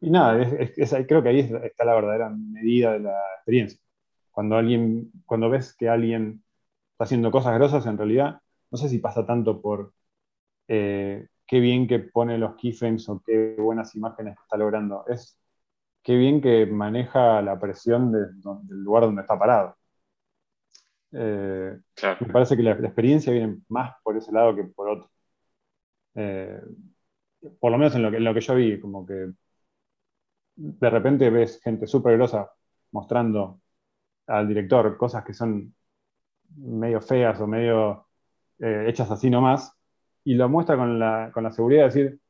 y nada, es, creo que ahí está la verdadera medida de la experiencia. Cuando, alguien, cuando ves que alguien está haciendo cosas grosas, en realidad, no sé si pasa tanto por eh, qué bien que pone los keyframes o qué buenas imágenes está logrando. Es qué bien que maneja la presión del lugar donde está parado. Eh, me parece que la, experiencia viene más por ese lado que por otro. Eh, por lo menos en lo, que, en lo que yo vi, como que de repente ves gente súper grosa mostrando al director cosas que son medio feas o medio eh, hechas así nomás, y lo muestra con la, con la seguridad de decir,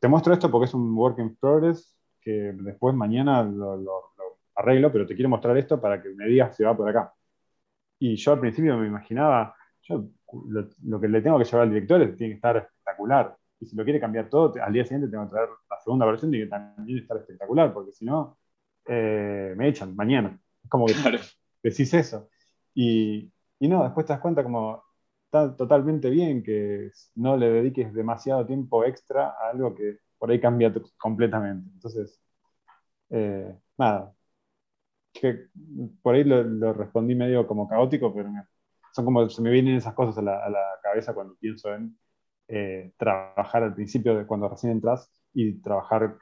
te muestro esto porque es un work in progress, que después mañana lo, arreglo, pero te quiero mostrar esto para que me digas si va por acá. Y yo al principio me imaginaba, yo lo, que le tengo que llevar al director es, tiene que estar espectacular. Y si lo quiere cambiar todo, al día siguiente tengo que traer la segunda versión, tiene que también estar espectacular, porque si no, eh, me echan mañana. Es como que decís eso. Y, y no, después te das cuenta como está totalmente bien que no le dediques demasiado tiempo extra a algo que por ahí cambia completamente. Entonces, eh, nada, que por ahí lo, respondí medio como caótico, pero son como se me vienen esas cosas a la, cabeza cuando pienso en eh, trabajar al principio de cuando recién entras y trabajar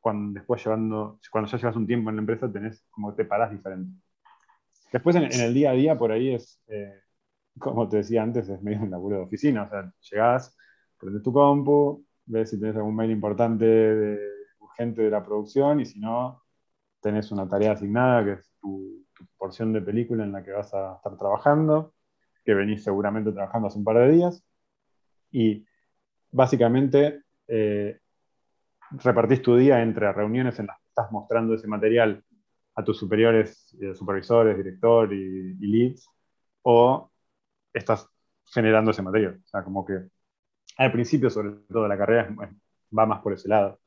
cuando después llevando, cuando ya llevas un tiempo en la empresa, tenés como te parás diferente. Después en, el día a día por ahí es, eh, como te decía antes, es medio un laburo de oficina. O sea, llegás, prendes tu compu, ves si tenés algún mail importante, urgente de la producción, y si no, tenés una tarea asignada, que es tu, porción de película en la que vas a estar trabajando, que venís seguramente trabajando hace un par de días. Y básicamente eh, repartís tu día entre reuniones en las que estás mostrando ese material a tus superiores, eh, supervisores, director y, y leads, o estás generando ese material. O sea, como que al principio, sobre todo la carrera, va más por ese lado.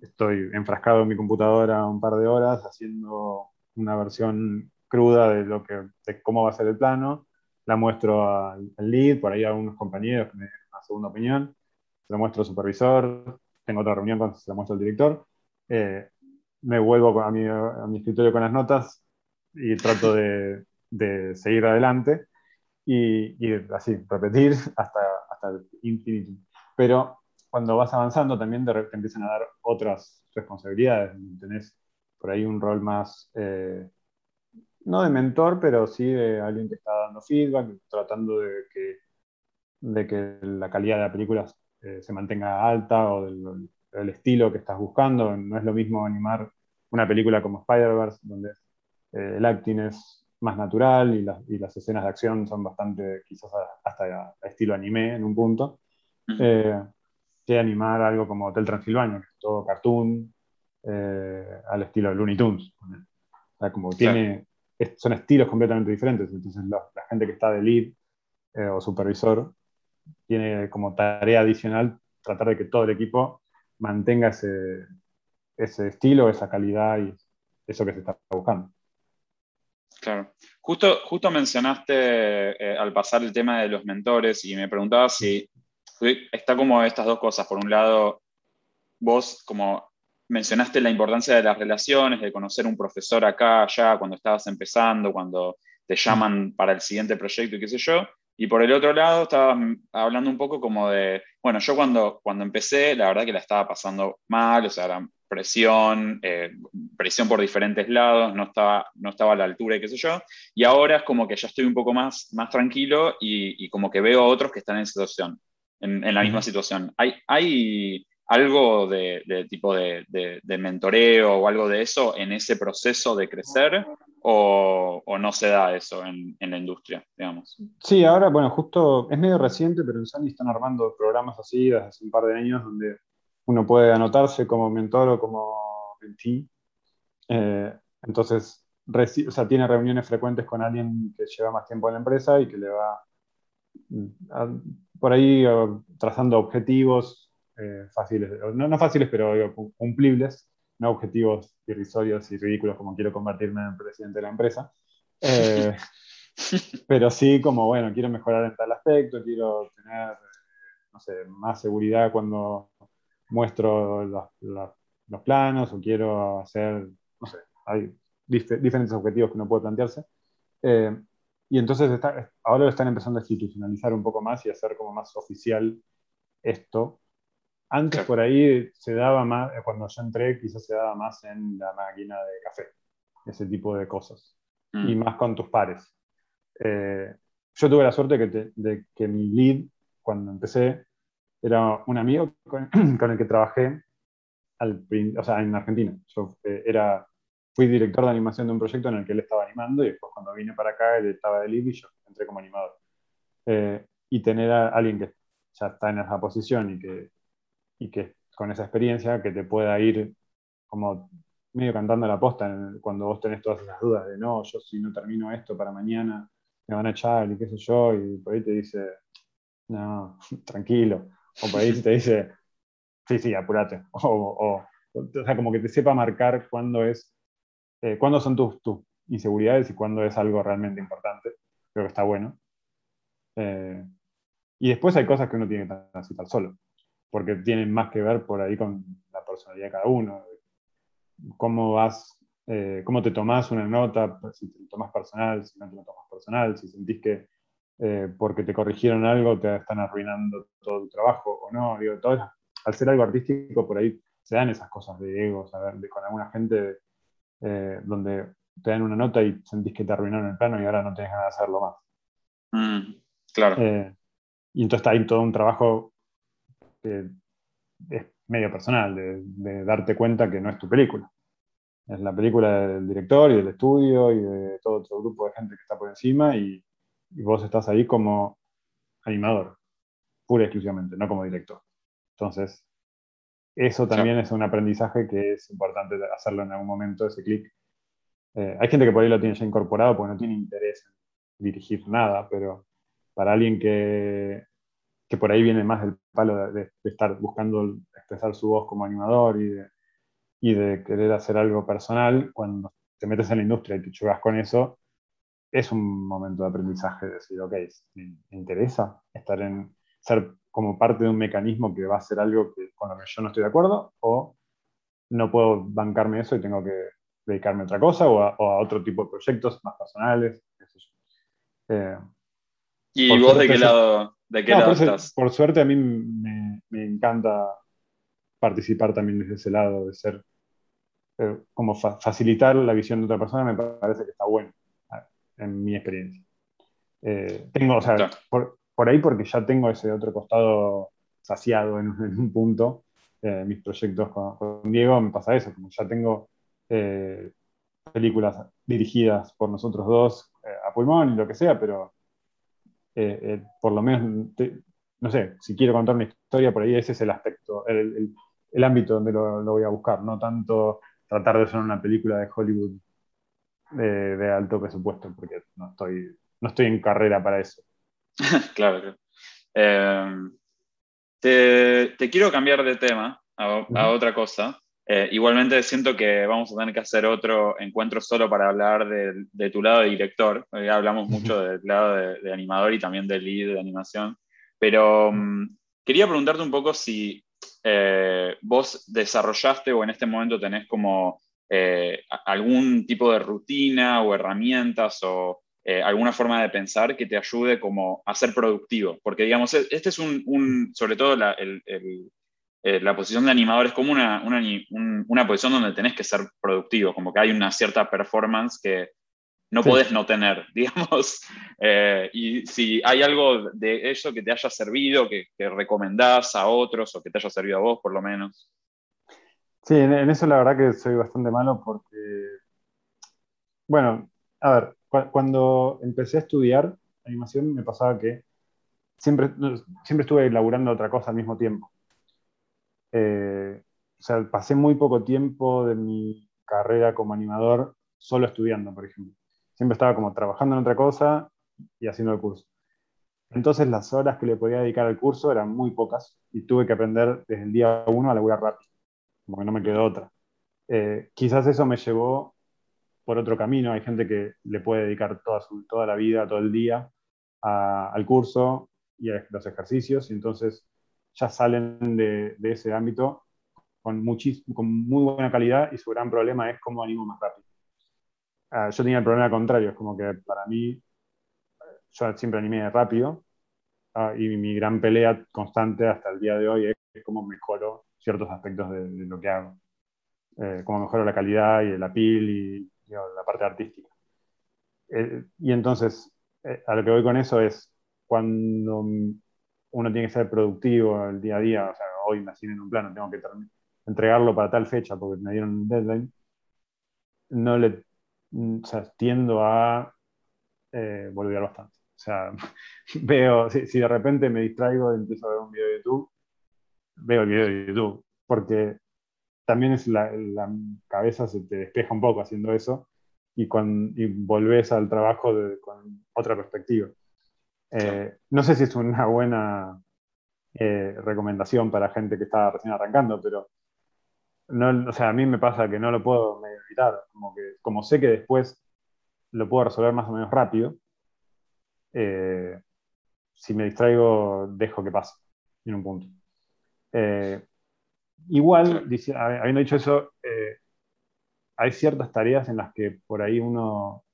Estoy enfrascado en mi computadora un par de horas haciendo una versión cruda de, lo que, cómo va a ser el plano, la muestro al, lead, por ahí a unos compañeros que me den una segunda opinión, se la muestro al supervisor, tengo otra reunión cuando se la muestro al director, eh, me vuelvo a mi, escritorio con las notas y trato de, de seguir adelante y, así, repetir hasta, hasta infinito. Pero cuando vas avanzando también te, empiezan a dar otras responsabilidades. Tenés por ahí un rol más, eh, no de mentor, pero sí de alguien que está dando feedback, tratando de que, de que la calidad de la película eh, se mantenga alta o del, estilo que estás buscando. No es lo mismo animar una película como Spider-Verse, donde eh, el acting es más natural y, y, las escenas de acción son bastante, quizás hasta estilo anime en un punto, eh, animar algo como Hotel Transilvania, que es todo cartoon, eh, al estilo de Looney Tunes. O sea, como tiene, son estilos completamente diferentes, entonces la, gente que está de lead eh, o supervisor tiene como tarea adicional tratar de que todo el equipo mantenga ese, ese estilo, esa calidad y eso que se está buscando. Claro. Justo, justo mencionaste eh, al pasar el tema de los mentores y me preguntaba si está como estas dos cosas. Por un lado, vos como mencionaste la importancia de las relaciones, de conocer un profesor acá, allá, cuando estabas empezando, cuando te llaman para el siguiente proyecto y qué sé yo. Y por el otro lado, estaba hablando un poco como de, bueno, yo cuando, cuando empecé, la verdad que la estaba pasando mal, o sea, era presión, eh, presión por diferentes lados, no estaba, no estaba a la altura y qué sé yo. Y ahora es como que ya estoy un poco más, más tranquilo y, como que veo a otros que están en, situación, en, la misma situación. ¿Hay, hay algo de, tipo de, mentoreo o algo de eso en ese proceso de crecer o, no se da eso en, la industria, digamos? Sí, ahora, bueno, justo es medio reciente, pero en Sony están armando programas así desde hace un par de años donde uno puede anotarse como mentor o como mentee. Eh, entonces, o sea, tiene reuniones frecuentes con alguien que lleva más tiempo en la empresa y que le va mm, por ahí trazando objetivos eh, fáciles, no, no, fáciles, pero cumplibles, no objetivos irrisorios y ridículos como quiero convertirme en presidente de la empresa. Eh, [laughs] pero sí como, bueno, quiero mejorar en tal aspecto, quiero tener, no sé, más seguridad cuando muestro los, planos o quiero hacer, no sé, hay diferentes objetivos que uno puede plantearse. Eh, y entonces ahora lo están empezando a institucionalizar un poco más y hacer como más oficial esto. Antes por ahí se daba más, eh, cuando yo entré, quizás se daba más en la máquina de café, ese tipo de cosas. Y mm. más con tus pares. eh, yo tuve la suerte de que mi lead, cuando empecé, era un amigo [clears throat] con, el que trabajé al, o sea, en Argentina. Yo eh, era, fui director de animación de un proyecto en el que él estaba animando y después cuando vine para acá él estaba de lead y yo entré como animador. Eh, y tener a alguien que ya está en esa posición y que, y que con esa experiencia que te pueda ir como medio cantando la posta cuando vos tenés todas esas dudas de no, yo si no termino esto para mañana me van a echar y qué sé yo, y por ahí te dice, no, [laughs] tranquilo, o por ahí te dice, sí, sí, apúrate, [laughs] o, o, sea, como que te sepa marcar cuándo es, eh, cuándo son tus, tus inseguridades y cuándo es algo realmente importante, creo que está bueno. Eh, y después hay cosas que uno tiene que transitar solo, porque tienen más que ver por ahí con la personalidad de cada uno, cómo vas, eh, cómo te tomás una nota, si te tomas personal, si no te lo tomas personal, si sentís que eh, porque te corrigieron algo te están arruinando todo tu trabajo o no. Digo, todo, al ser algo artístico, por ahí se dan esas cosas de ego, de, con alguna gente eh, donde te dan una nota y sentís que te arruinaron el plano y ahora no tenés ganas de hacerlo más. Mm, claro. Y entonces está ahí todo un trabajo que es medio personal, de, darte cuenta que no es tu película. Es la película del director y del estudio y de todo otro grupo de gente que está por encima y, vos estás ahí como animador, pura y exclusivamente, no como director. Entonces, eso también es un aprendizaje que es importante hacerlo en algún momento, ese clic. Eh, hay gente que por ahí lo tiene ya incorporado porque no tiene interés en dirigir nada, pero para alguien que, que por ahí viene más del palo de, estar buscando expresar su voz como animador y de, y de, querer hacer algo personal, cuando te metes en la industria y te chugas con eso, es un momento de aprendizaje, de decir, ok, me interesa estar en, ser como parte de un mecanismo que va a ser algo que, con lo que yo no estoy de acuerdo, o no puedo bancarme eso y tengo que dedicarme a otra cosa o a, otro tipo de proyectos más personales. Eh, ¿Y vos de qué lado, de qué lado estás? Por suerte a mí me, me, encanta participar también desde ese lado, de ser eh, como facilitar la visión de otra persona, me parece que está bueno, en mi experiencia. Eh, tengo, o sea, por, por, ahí porque ya tengo ese otro costado saciado en, un punto, eh, mis proyectos con, Diego, me pasa eso, como ya tengo películas dirigidas por nosotros dos a pulmón y lo que sea, pero eh, eh, por lo menos, no sé, si quiero contar una historia, por ahí ese es el aspecto, el, ámbito donde lo, voy a buscar, no tanto tratar de ser una película de Hollywood de, alto presupuesto, porque no estoy, no estoy en carrera para eso. [laughs] claro, em, te, quiero cambiar de tema a otra cosa. Eh, igualmente siento que vamos a tener que hacer otro encuentro solo para hablar de, tu lado de director. Eh, hablamos mucho del lado de, animador y también del lead de animación. Pero mm, quería preguntarte un poco si eh, vos desarrollaste o en este momento tenés como algún tipo de rutina o herramientas o alguna forma de pensar que te ayude como a ser productivo. Porque digamos, e, este es un, sobre todo el eh, la posición de animador es como una, una, posición donde tenés que ser productivo, como que hay una cierta performance que no podés no tener, [laughs] digamos. Eh, y si hay algo de eso que te haya servido, que, que, recomendás a otros o que te haya servido a vos por lo menos. Sí, en, eso la verdad que soy bastante malo porque, bueno, a ver, cuando empecé a estudiar animación me pasaba que siempre, siempre estuve laburando otra cosa al mismo tiempo. Eh, o sea, pasé muy poco tiempo de mi carrera como animador solo estudiando, por ejemplo. Siempre estaba como trabajando en otra cosa y haciendo el curso. Entonces las horas que le podía dedicar al curso eran muy pocas y tuve que aprender desde el día uno a laburar rápido, como que no me quedó otra. Eh, quizás eso me llevó por otro camino. Hay gente que le puede dedicar toda, su, toda la vida, todo el día al curso y a los ejercicios y entonces ya salen de, ese ámbito con, con muy buena calidad y su gran problema es cómo animo más rápido. Ah, yo tenía el problema contrario, es como que para mí, yo siempre animé rápido ah, y mi gran pelea constante hasta el día de hoy es cómo mejoro ciertos aspectos de, lo que hago. Eh, cómo mejoro la calidad y la pil y la parte artística. Eh, y entonces, eh, a lo que voy con eso es cuando uno tiene que ser productivo el día a día, o sea, hoy me asignan un plano, tengo que entregarlo para tal fecha porque me dieron un deadline, no le, o sea, tiendo a eh, volver bastante. O sea, [laughs] veo, si, de repente me distraigo y empiezo a ver un video de YouTube, veo el video de YouTube, porque también es la, cabeza se te despeja un poco haciendo eso y, con, y volvés al trabajo con otra perspectiva. Eh, no sé si es una buena eh, recomendación para gente que está recién arrancando, pero no, o sea, a mí me pasa que no lo puedo evitar, como, que, como sé que después lo puedo resolver más o menos rápido, eh, si me distraigo, dejo que pase en un punto. Eh, igual, habiendo dicho eso, eh, hay ciertas tareas en las que por ahí uno,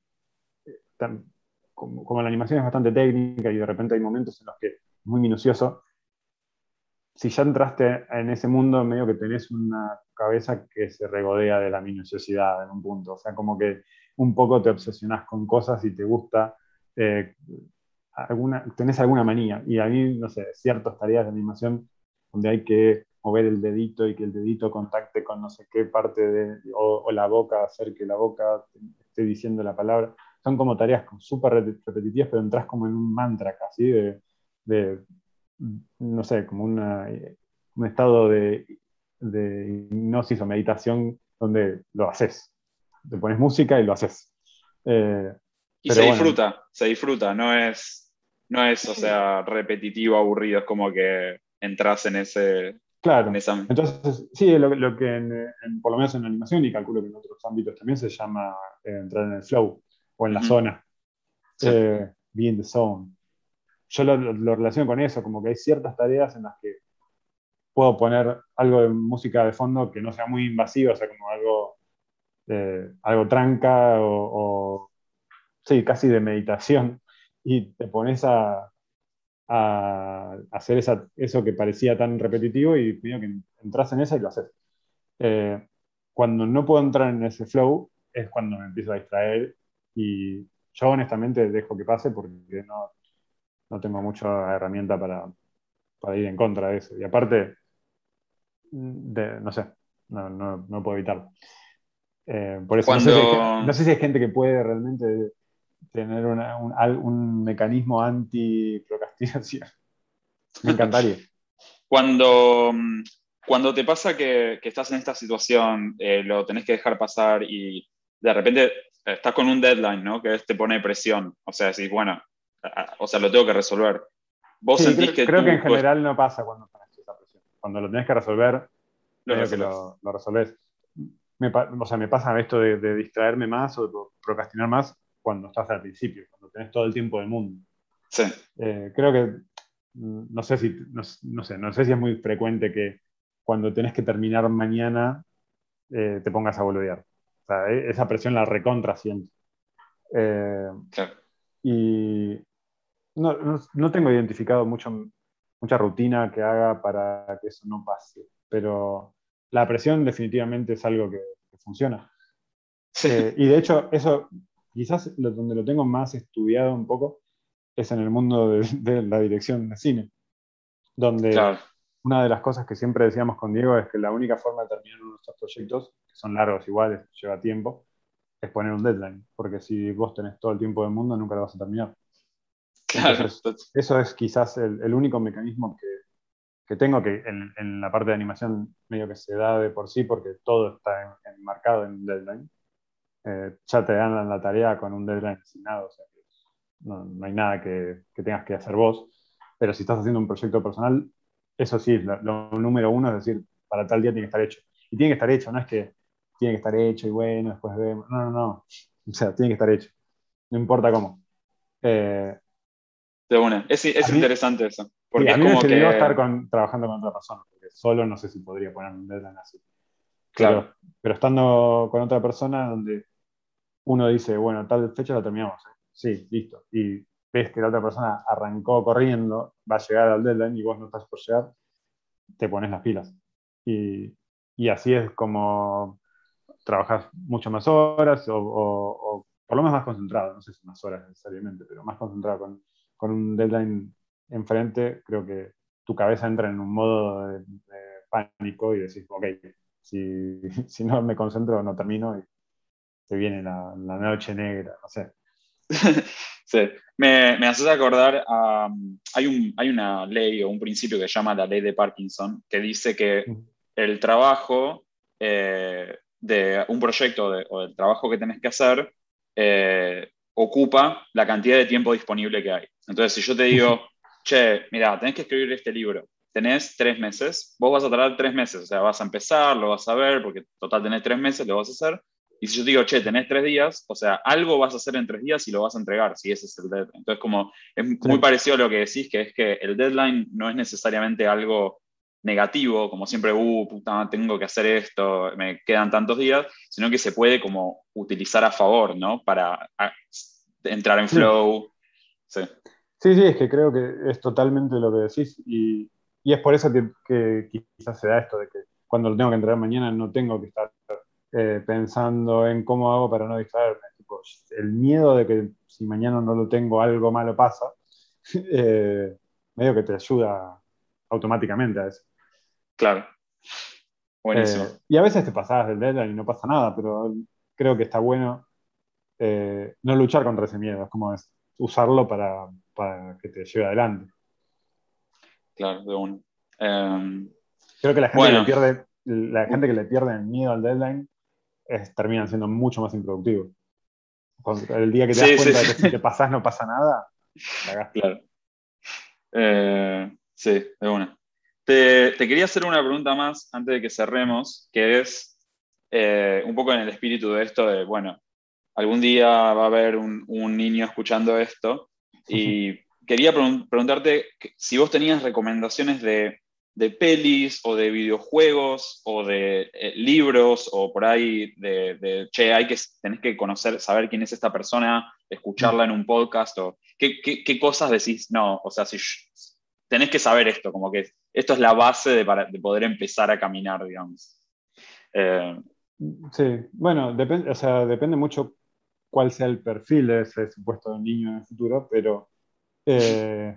como, la animación es bastante técnica y de repente hay momentos en los que es muy minucioso, si ya entraste en ese mundo, medio que tenés una cabeza que se regodea de la minuciosidad en un punto. O sea, como que un poco te obsesionás con cosas y te gusta eh, alguna, tenés alguna manía. Y a mí, no sé, ciertas tareas de animación donde hay que mover el dedito y que el dedito contacte con no sé qué parte de, o, la boca, hacer que la boca esté diciendo la palabra. Son como tareas súper repetitivas, pero entras como en un mantra casi de, de no sé, como una, un estado de, de hipnosis o meditación donde lo haces. Te pones música y lo haces. Eh, y se disfruta, se disfruta, no es, no es, o sea, repetitivo, aburrido, es como que entras en ese... Claro, entonces sí, lo, que por lo menos en animación y calculo que en otros ámbitos también se llama eh, entrar en el flow o en la zona, eh, be in the zone. Yo lo, lo, relaciono con eso, como que hay ciertas tareas en las que puedo poner algo de música de fondo que no sea muy invasiva, o sea, como algo, eh, algo tranca o sí, casi de meditación, y te pones a, hacer eso que parecía tan repetitivo y pido que entras en esa y lo haces. Eh, cuando no puedo entrar en ese flow es cuando me empiezo a distraer y yo honestamente dejo que pase porque no, no tengo mucha herramienta para, ir en contra de eso. Y aparte, no sé, no, no, puedo evitarlo. Eh, por eso no, sé no, sé si hay, gente que puede realmente tener un, mecanismo anti-procrastinación. [laughs] Me encantaría. Cuando, cuando te pasa que, estás en esta situación, eh, lo tenés que dejar pasar y de repente estás con un deadline, ¿no? Que te pone presión. O sea, decís, bueno, o sea, lo tengo que resolver. Vos sentís creo, que. Creo que en general no pasa cuando tenés esa presión. Cuando lo tenés que resolver, lo, que lo, resolvés. Me, o sea, me pasa esto de, de, distraerme más o procrastinar más cuando estás al principio, cuando tenés todo el tiempo del mundo. Sí. Eh, creo que, no sé, si, no, sé, no sé si es muy frecuente que cuando tenés que terminar mañana eh, te pongas a boludear. O sea, e, esa presión la recontra siento. Eh, y no, no, tengo identificado mucho, mucha rutina que haga para que eso no pase, pero la presión definitivamente es algo que, funciona. Sí. y de hecho, eso quizás donde lo tengo más estudiado un poco es en el mundo de, la dirección de cine, donde una de las cosas que siempre decíamos con Diego es que la única forma de terminar nuestros proyectos, que son largos iguales, lleva tiempo, es poner un deadline, porque si vos tenés todo el tiempo del mundo nunca lo vas a terminar. Claro. eso es quizás el, único mecanismo que, tengo, que en, la parte de animación medio que se da de por sí, porque todo está enmarcado en un deadline. Eh, ya te dan la tarea con un deadline asignado, o sea que no, hay nada que, tengas que hacer vos, pero si estás haciendo un proyecto personal, eso sí, lo, número uno es decir, para tal día tiene que estar hecho. Y tiene que estar hecho, no es que tiene que estar hecho y bueno, después vemos, no, no, no, o sea, tiene que estar hecho, no importa cómo. Eh, de una, es, es interesante eso. Porque a mí como me que... estar trabajando con otra persona, porque solo no sé si podría poner un deadline así. Claro. pero estando con otra persona donde uno dice, bueno, tal fecha la terminamos. ¿eh? Sí, listo. Y ves que la otra persona arrancó corriendo, va a llegar al deadline y vos no estás por llegar, te pones las pilas. Y, y así es como trabajas mucho más horas o, por lo menos más concentrado, no sé si más horas necesariamente, pero más concentrado con, con un deadline enfrente, creo que tu cabeza entra en un modo de, pánico y decís, ok, si, [laughs] si, no me concentro no termino y se viene la, la noche negra, no sé. [laughs] sí, me, me haces acordar, a, hay, un, hay una ley o un principio que se llama la ley de Parkinson, que dice que el trabajo eh, de un proyecto o del trabajo que tenés que hacer eh, ocupa la cantidad de tiempo disponible que hay. Entonces, si yo te digo, che, mira, tenés que escribir este libro, tenés tres meses, vos vas a tardar tres meses, o sea, vas a empezar, lo vas a ver, porque total tenés tres meses, lo vas a hacer. Y si yo te digo, che, tenés tres días, o sea, algo vas a hacer en tres días y lo vas a entregar, si ese es el deadline. Entonces, como es muy parecido a lo que decís, que es que el deadline no es necesariamente algo negativo, como siempre, uh, puta, tengo que hacer esto, me quedan tantos días, sino que se puede como utilizar a favor, ¿no? Para entrar en flow. Sí. sí. sí, es que creo que es totalmente lo que decís y, y es por eso que, quizás se da esto de que cuando lo tengo que entregar mañana no tengo que estar eh, pensando en cómo hago para no distraerme. el miedo de que si mañana no lo tengo algo malo pasa, [laughs] eh, medio que te ayuda automáticamente a eso. Claro. Buenísimo. Eh, y a veces te pasas del deadline y no pasa nada, pero creo que está bueno no luchar contra ese miedo, es como usarlo para, que te lleve adelante. Claro, de uno. Em, creo que la gente, que le pierde, la gente que le pierde el miedo al deadline es, terminan siendo mucho más improductivos. El día que te das cuenta de que si te pasás no pasa nada, la Claro. Eh, sí, de una. Te, quería hacer una pregunta más antes de que cerremos, que es eh, un poco en el espíritu de esto de, bueno, algún día va a haber un, niño escuchando esto y quería preguntarte si vos tenías recomendaciones de, pelis o de videojuegos o de eh, libros o por ahí de, che, hay que, tenés que conocer, saber quién es esta persona, escucharla en un podcast o qué, qué cosas decís, no, o sea, si tenés que saber esto, como que esto es la base de, para, de poder empezar a caminar, digamos. Eh, sí, bueno, depende, o sea, depende mucho cuál sea el perfil de ese supuesto niño en el futuro, pero, eh,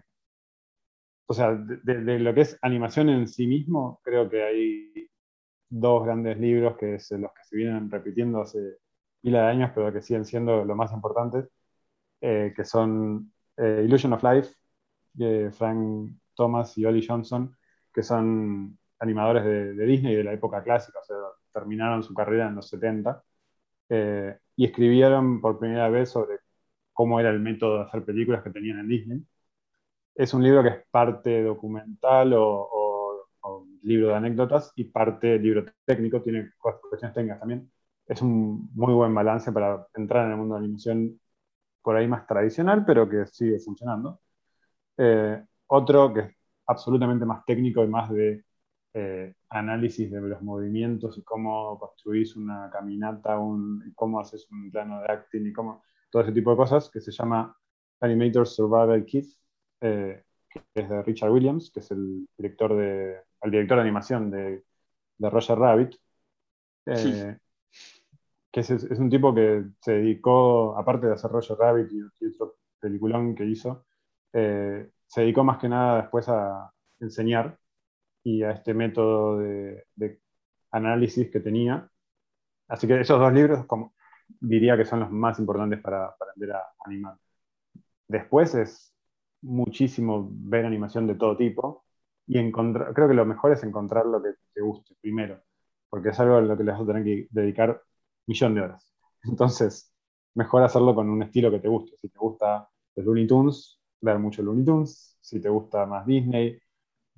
o sea, de, lo que es animación en sí mismo, creo que hay dos grandes libros que es los que se vienen repitiendo hace de años, pero que siguen siendo lo más importantes, eh, que son Illusion of Life, de Frank Thomas y Ollie Johnson, que son animadores de, Disney de la época clásica, o sea, terminaron su carrera en los 70, eh, y escribieron por primera vez sobre cómo era el método de hacer películas que tenían en Disney. Es un libro que es parte documental o, libro de anécdotas y parte libro técnico, tiene cuestiones técnicas también. Es un muy buen balance para entrar en el mundo de animación por ahí más tradicional, pero que sigue funcionando. Eh, otro que es absolutamente más técnico y más de eh, análisis de los movimientos y cómo construís una caminata, un, cómo haces un plano de acting y cómo, todo ese tipo de cosas, que se llama Animator Survival Kit, eh, que es de Richard Williams, que es el director de, el director de animación de, de Roger Rabbit. que es, es, un tipo que se dedicó, aparte de hacer Roger Rabbit y, otro peliculón que hizo, eh, se dedicó más que nada después a enseñar y a este método de, análisis que tenía. Así que esos dos libros como, diría que son los más importantes para, aprender a animar. Después es muchísimo ver animación de todo tipo y encontrar, creo que lo mejor es encontrar lo que te guste primero, porque es algo a lo que le vas a tener que dedicar millón de horas. [laughs] Entonces, mejor hacerlo con un estilo que te guste. Si te gusta los Looney Tunes, ver mucho Looney Tunes, si te gusta más Disney,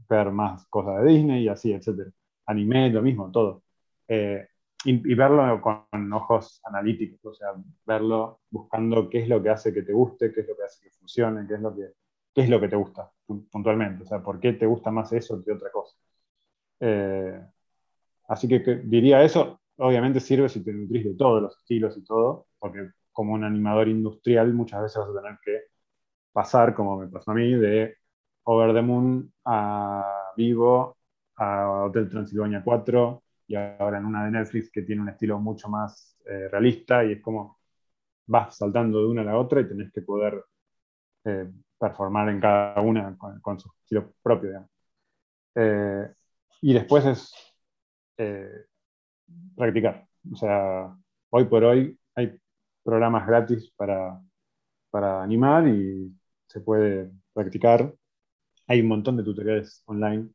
ver más cosas de Disney y así, etc. Anime, lo mismo, todo. Eh, y, verlo con ojos analíticos, o sea, verlo buscando qué es lo que hace que te guste, qué es lo que hace que funcione, qué es lo que, es lo que te gusta puntualmente, o sea, por qué te gusta más eso que otra cosa. Eh, así que, que, diría eso, obviamente sirve si te nutrís de todos los estilos y todo, porque como un animador industrial muchas veces vas a tener que pasar, como me pasó a mí, de Over the Moon a Vivo, a Hotel Transilvania 4 y ahora en una de Netflix que tiene un estilo mucho más eh, realista y es como vas saltando de una a la otra y tenés que poder eh, performar en cada una con, su estilo propio. Eh, y después es eh, practicar. O sea, hoy por hoy hay programas gratis para, para animar y se puede practicar. Hay un montón de tutoriales online,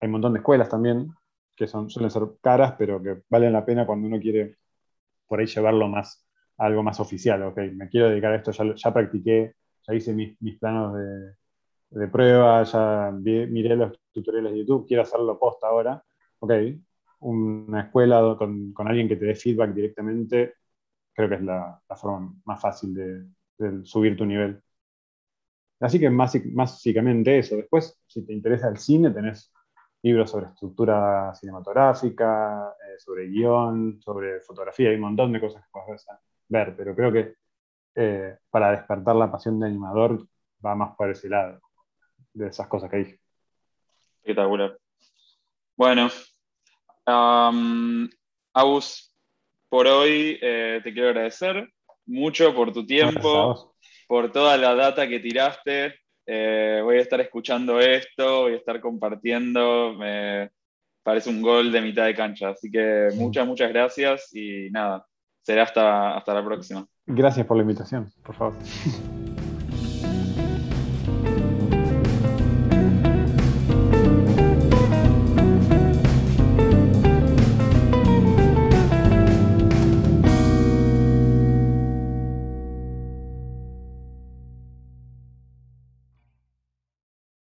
hay un montón de escuelas también, que son, suelen ser caras, pero que valen la pena cuando uno quiere por ahí llevarlo más algo más oficial. Ok, me quiero dedicar a esto, ya practiqué, ya hice mis, planos de, de, prueba, ya miré los tutoriales de YouTube, quiero hacerlo post ahora. Ok, una escuela con, con, alguien que te dé feedback directamente, creo que es la, la forma más fácil de, de, subir tu nivel. Así que más, básicamente eso. Después, si te interesa el cine, tenés libros sobre estructura cinematográfica, eh, sobre guion, sobre fotografía, hay un montón de cosas que puedes ver, pero creo que eh, para despertar la pasión de animador va más por ese lado, de esas cosas que dije. Espectacular. Bueno, um, Agus, por hoy eh, te quiero agradecer mucho por tu tiempo, por toda la data que tiraste. Eh, voy a estar escuchando esto, voy a estar compartiendo. Me parece un gol de mitad de cancha. Así que muchas, muchas gracias y nada, será hasta, hasta la próxima. Gracias por la invitación, por favor. [laughs]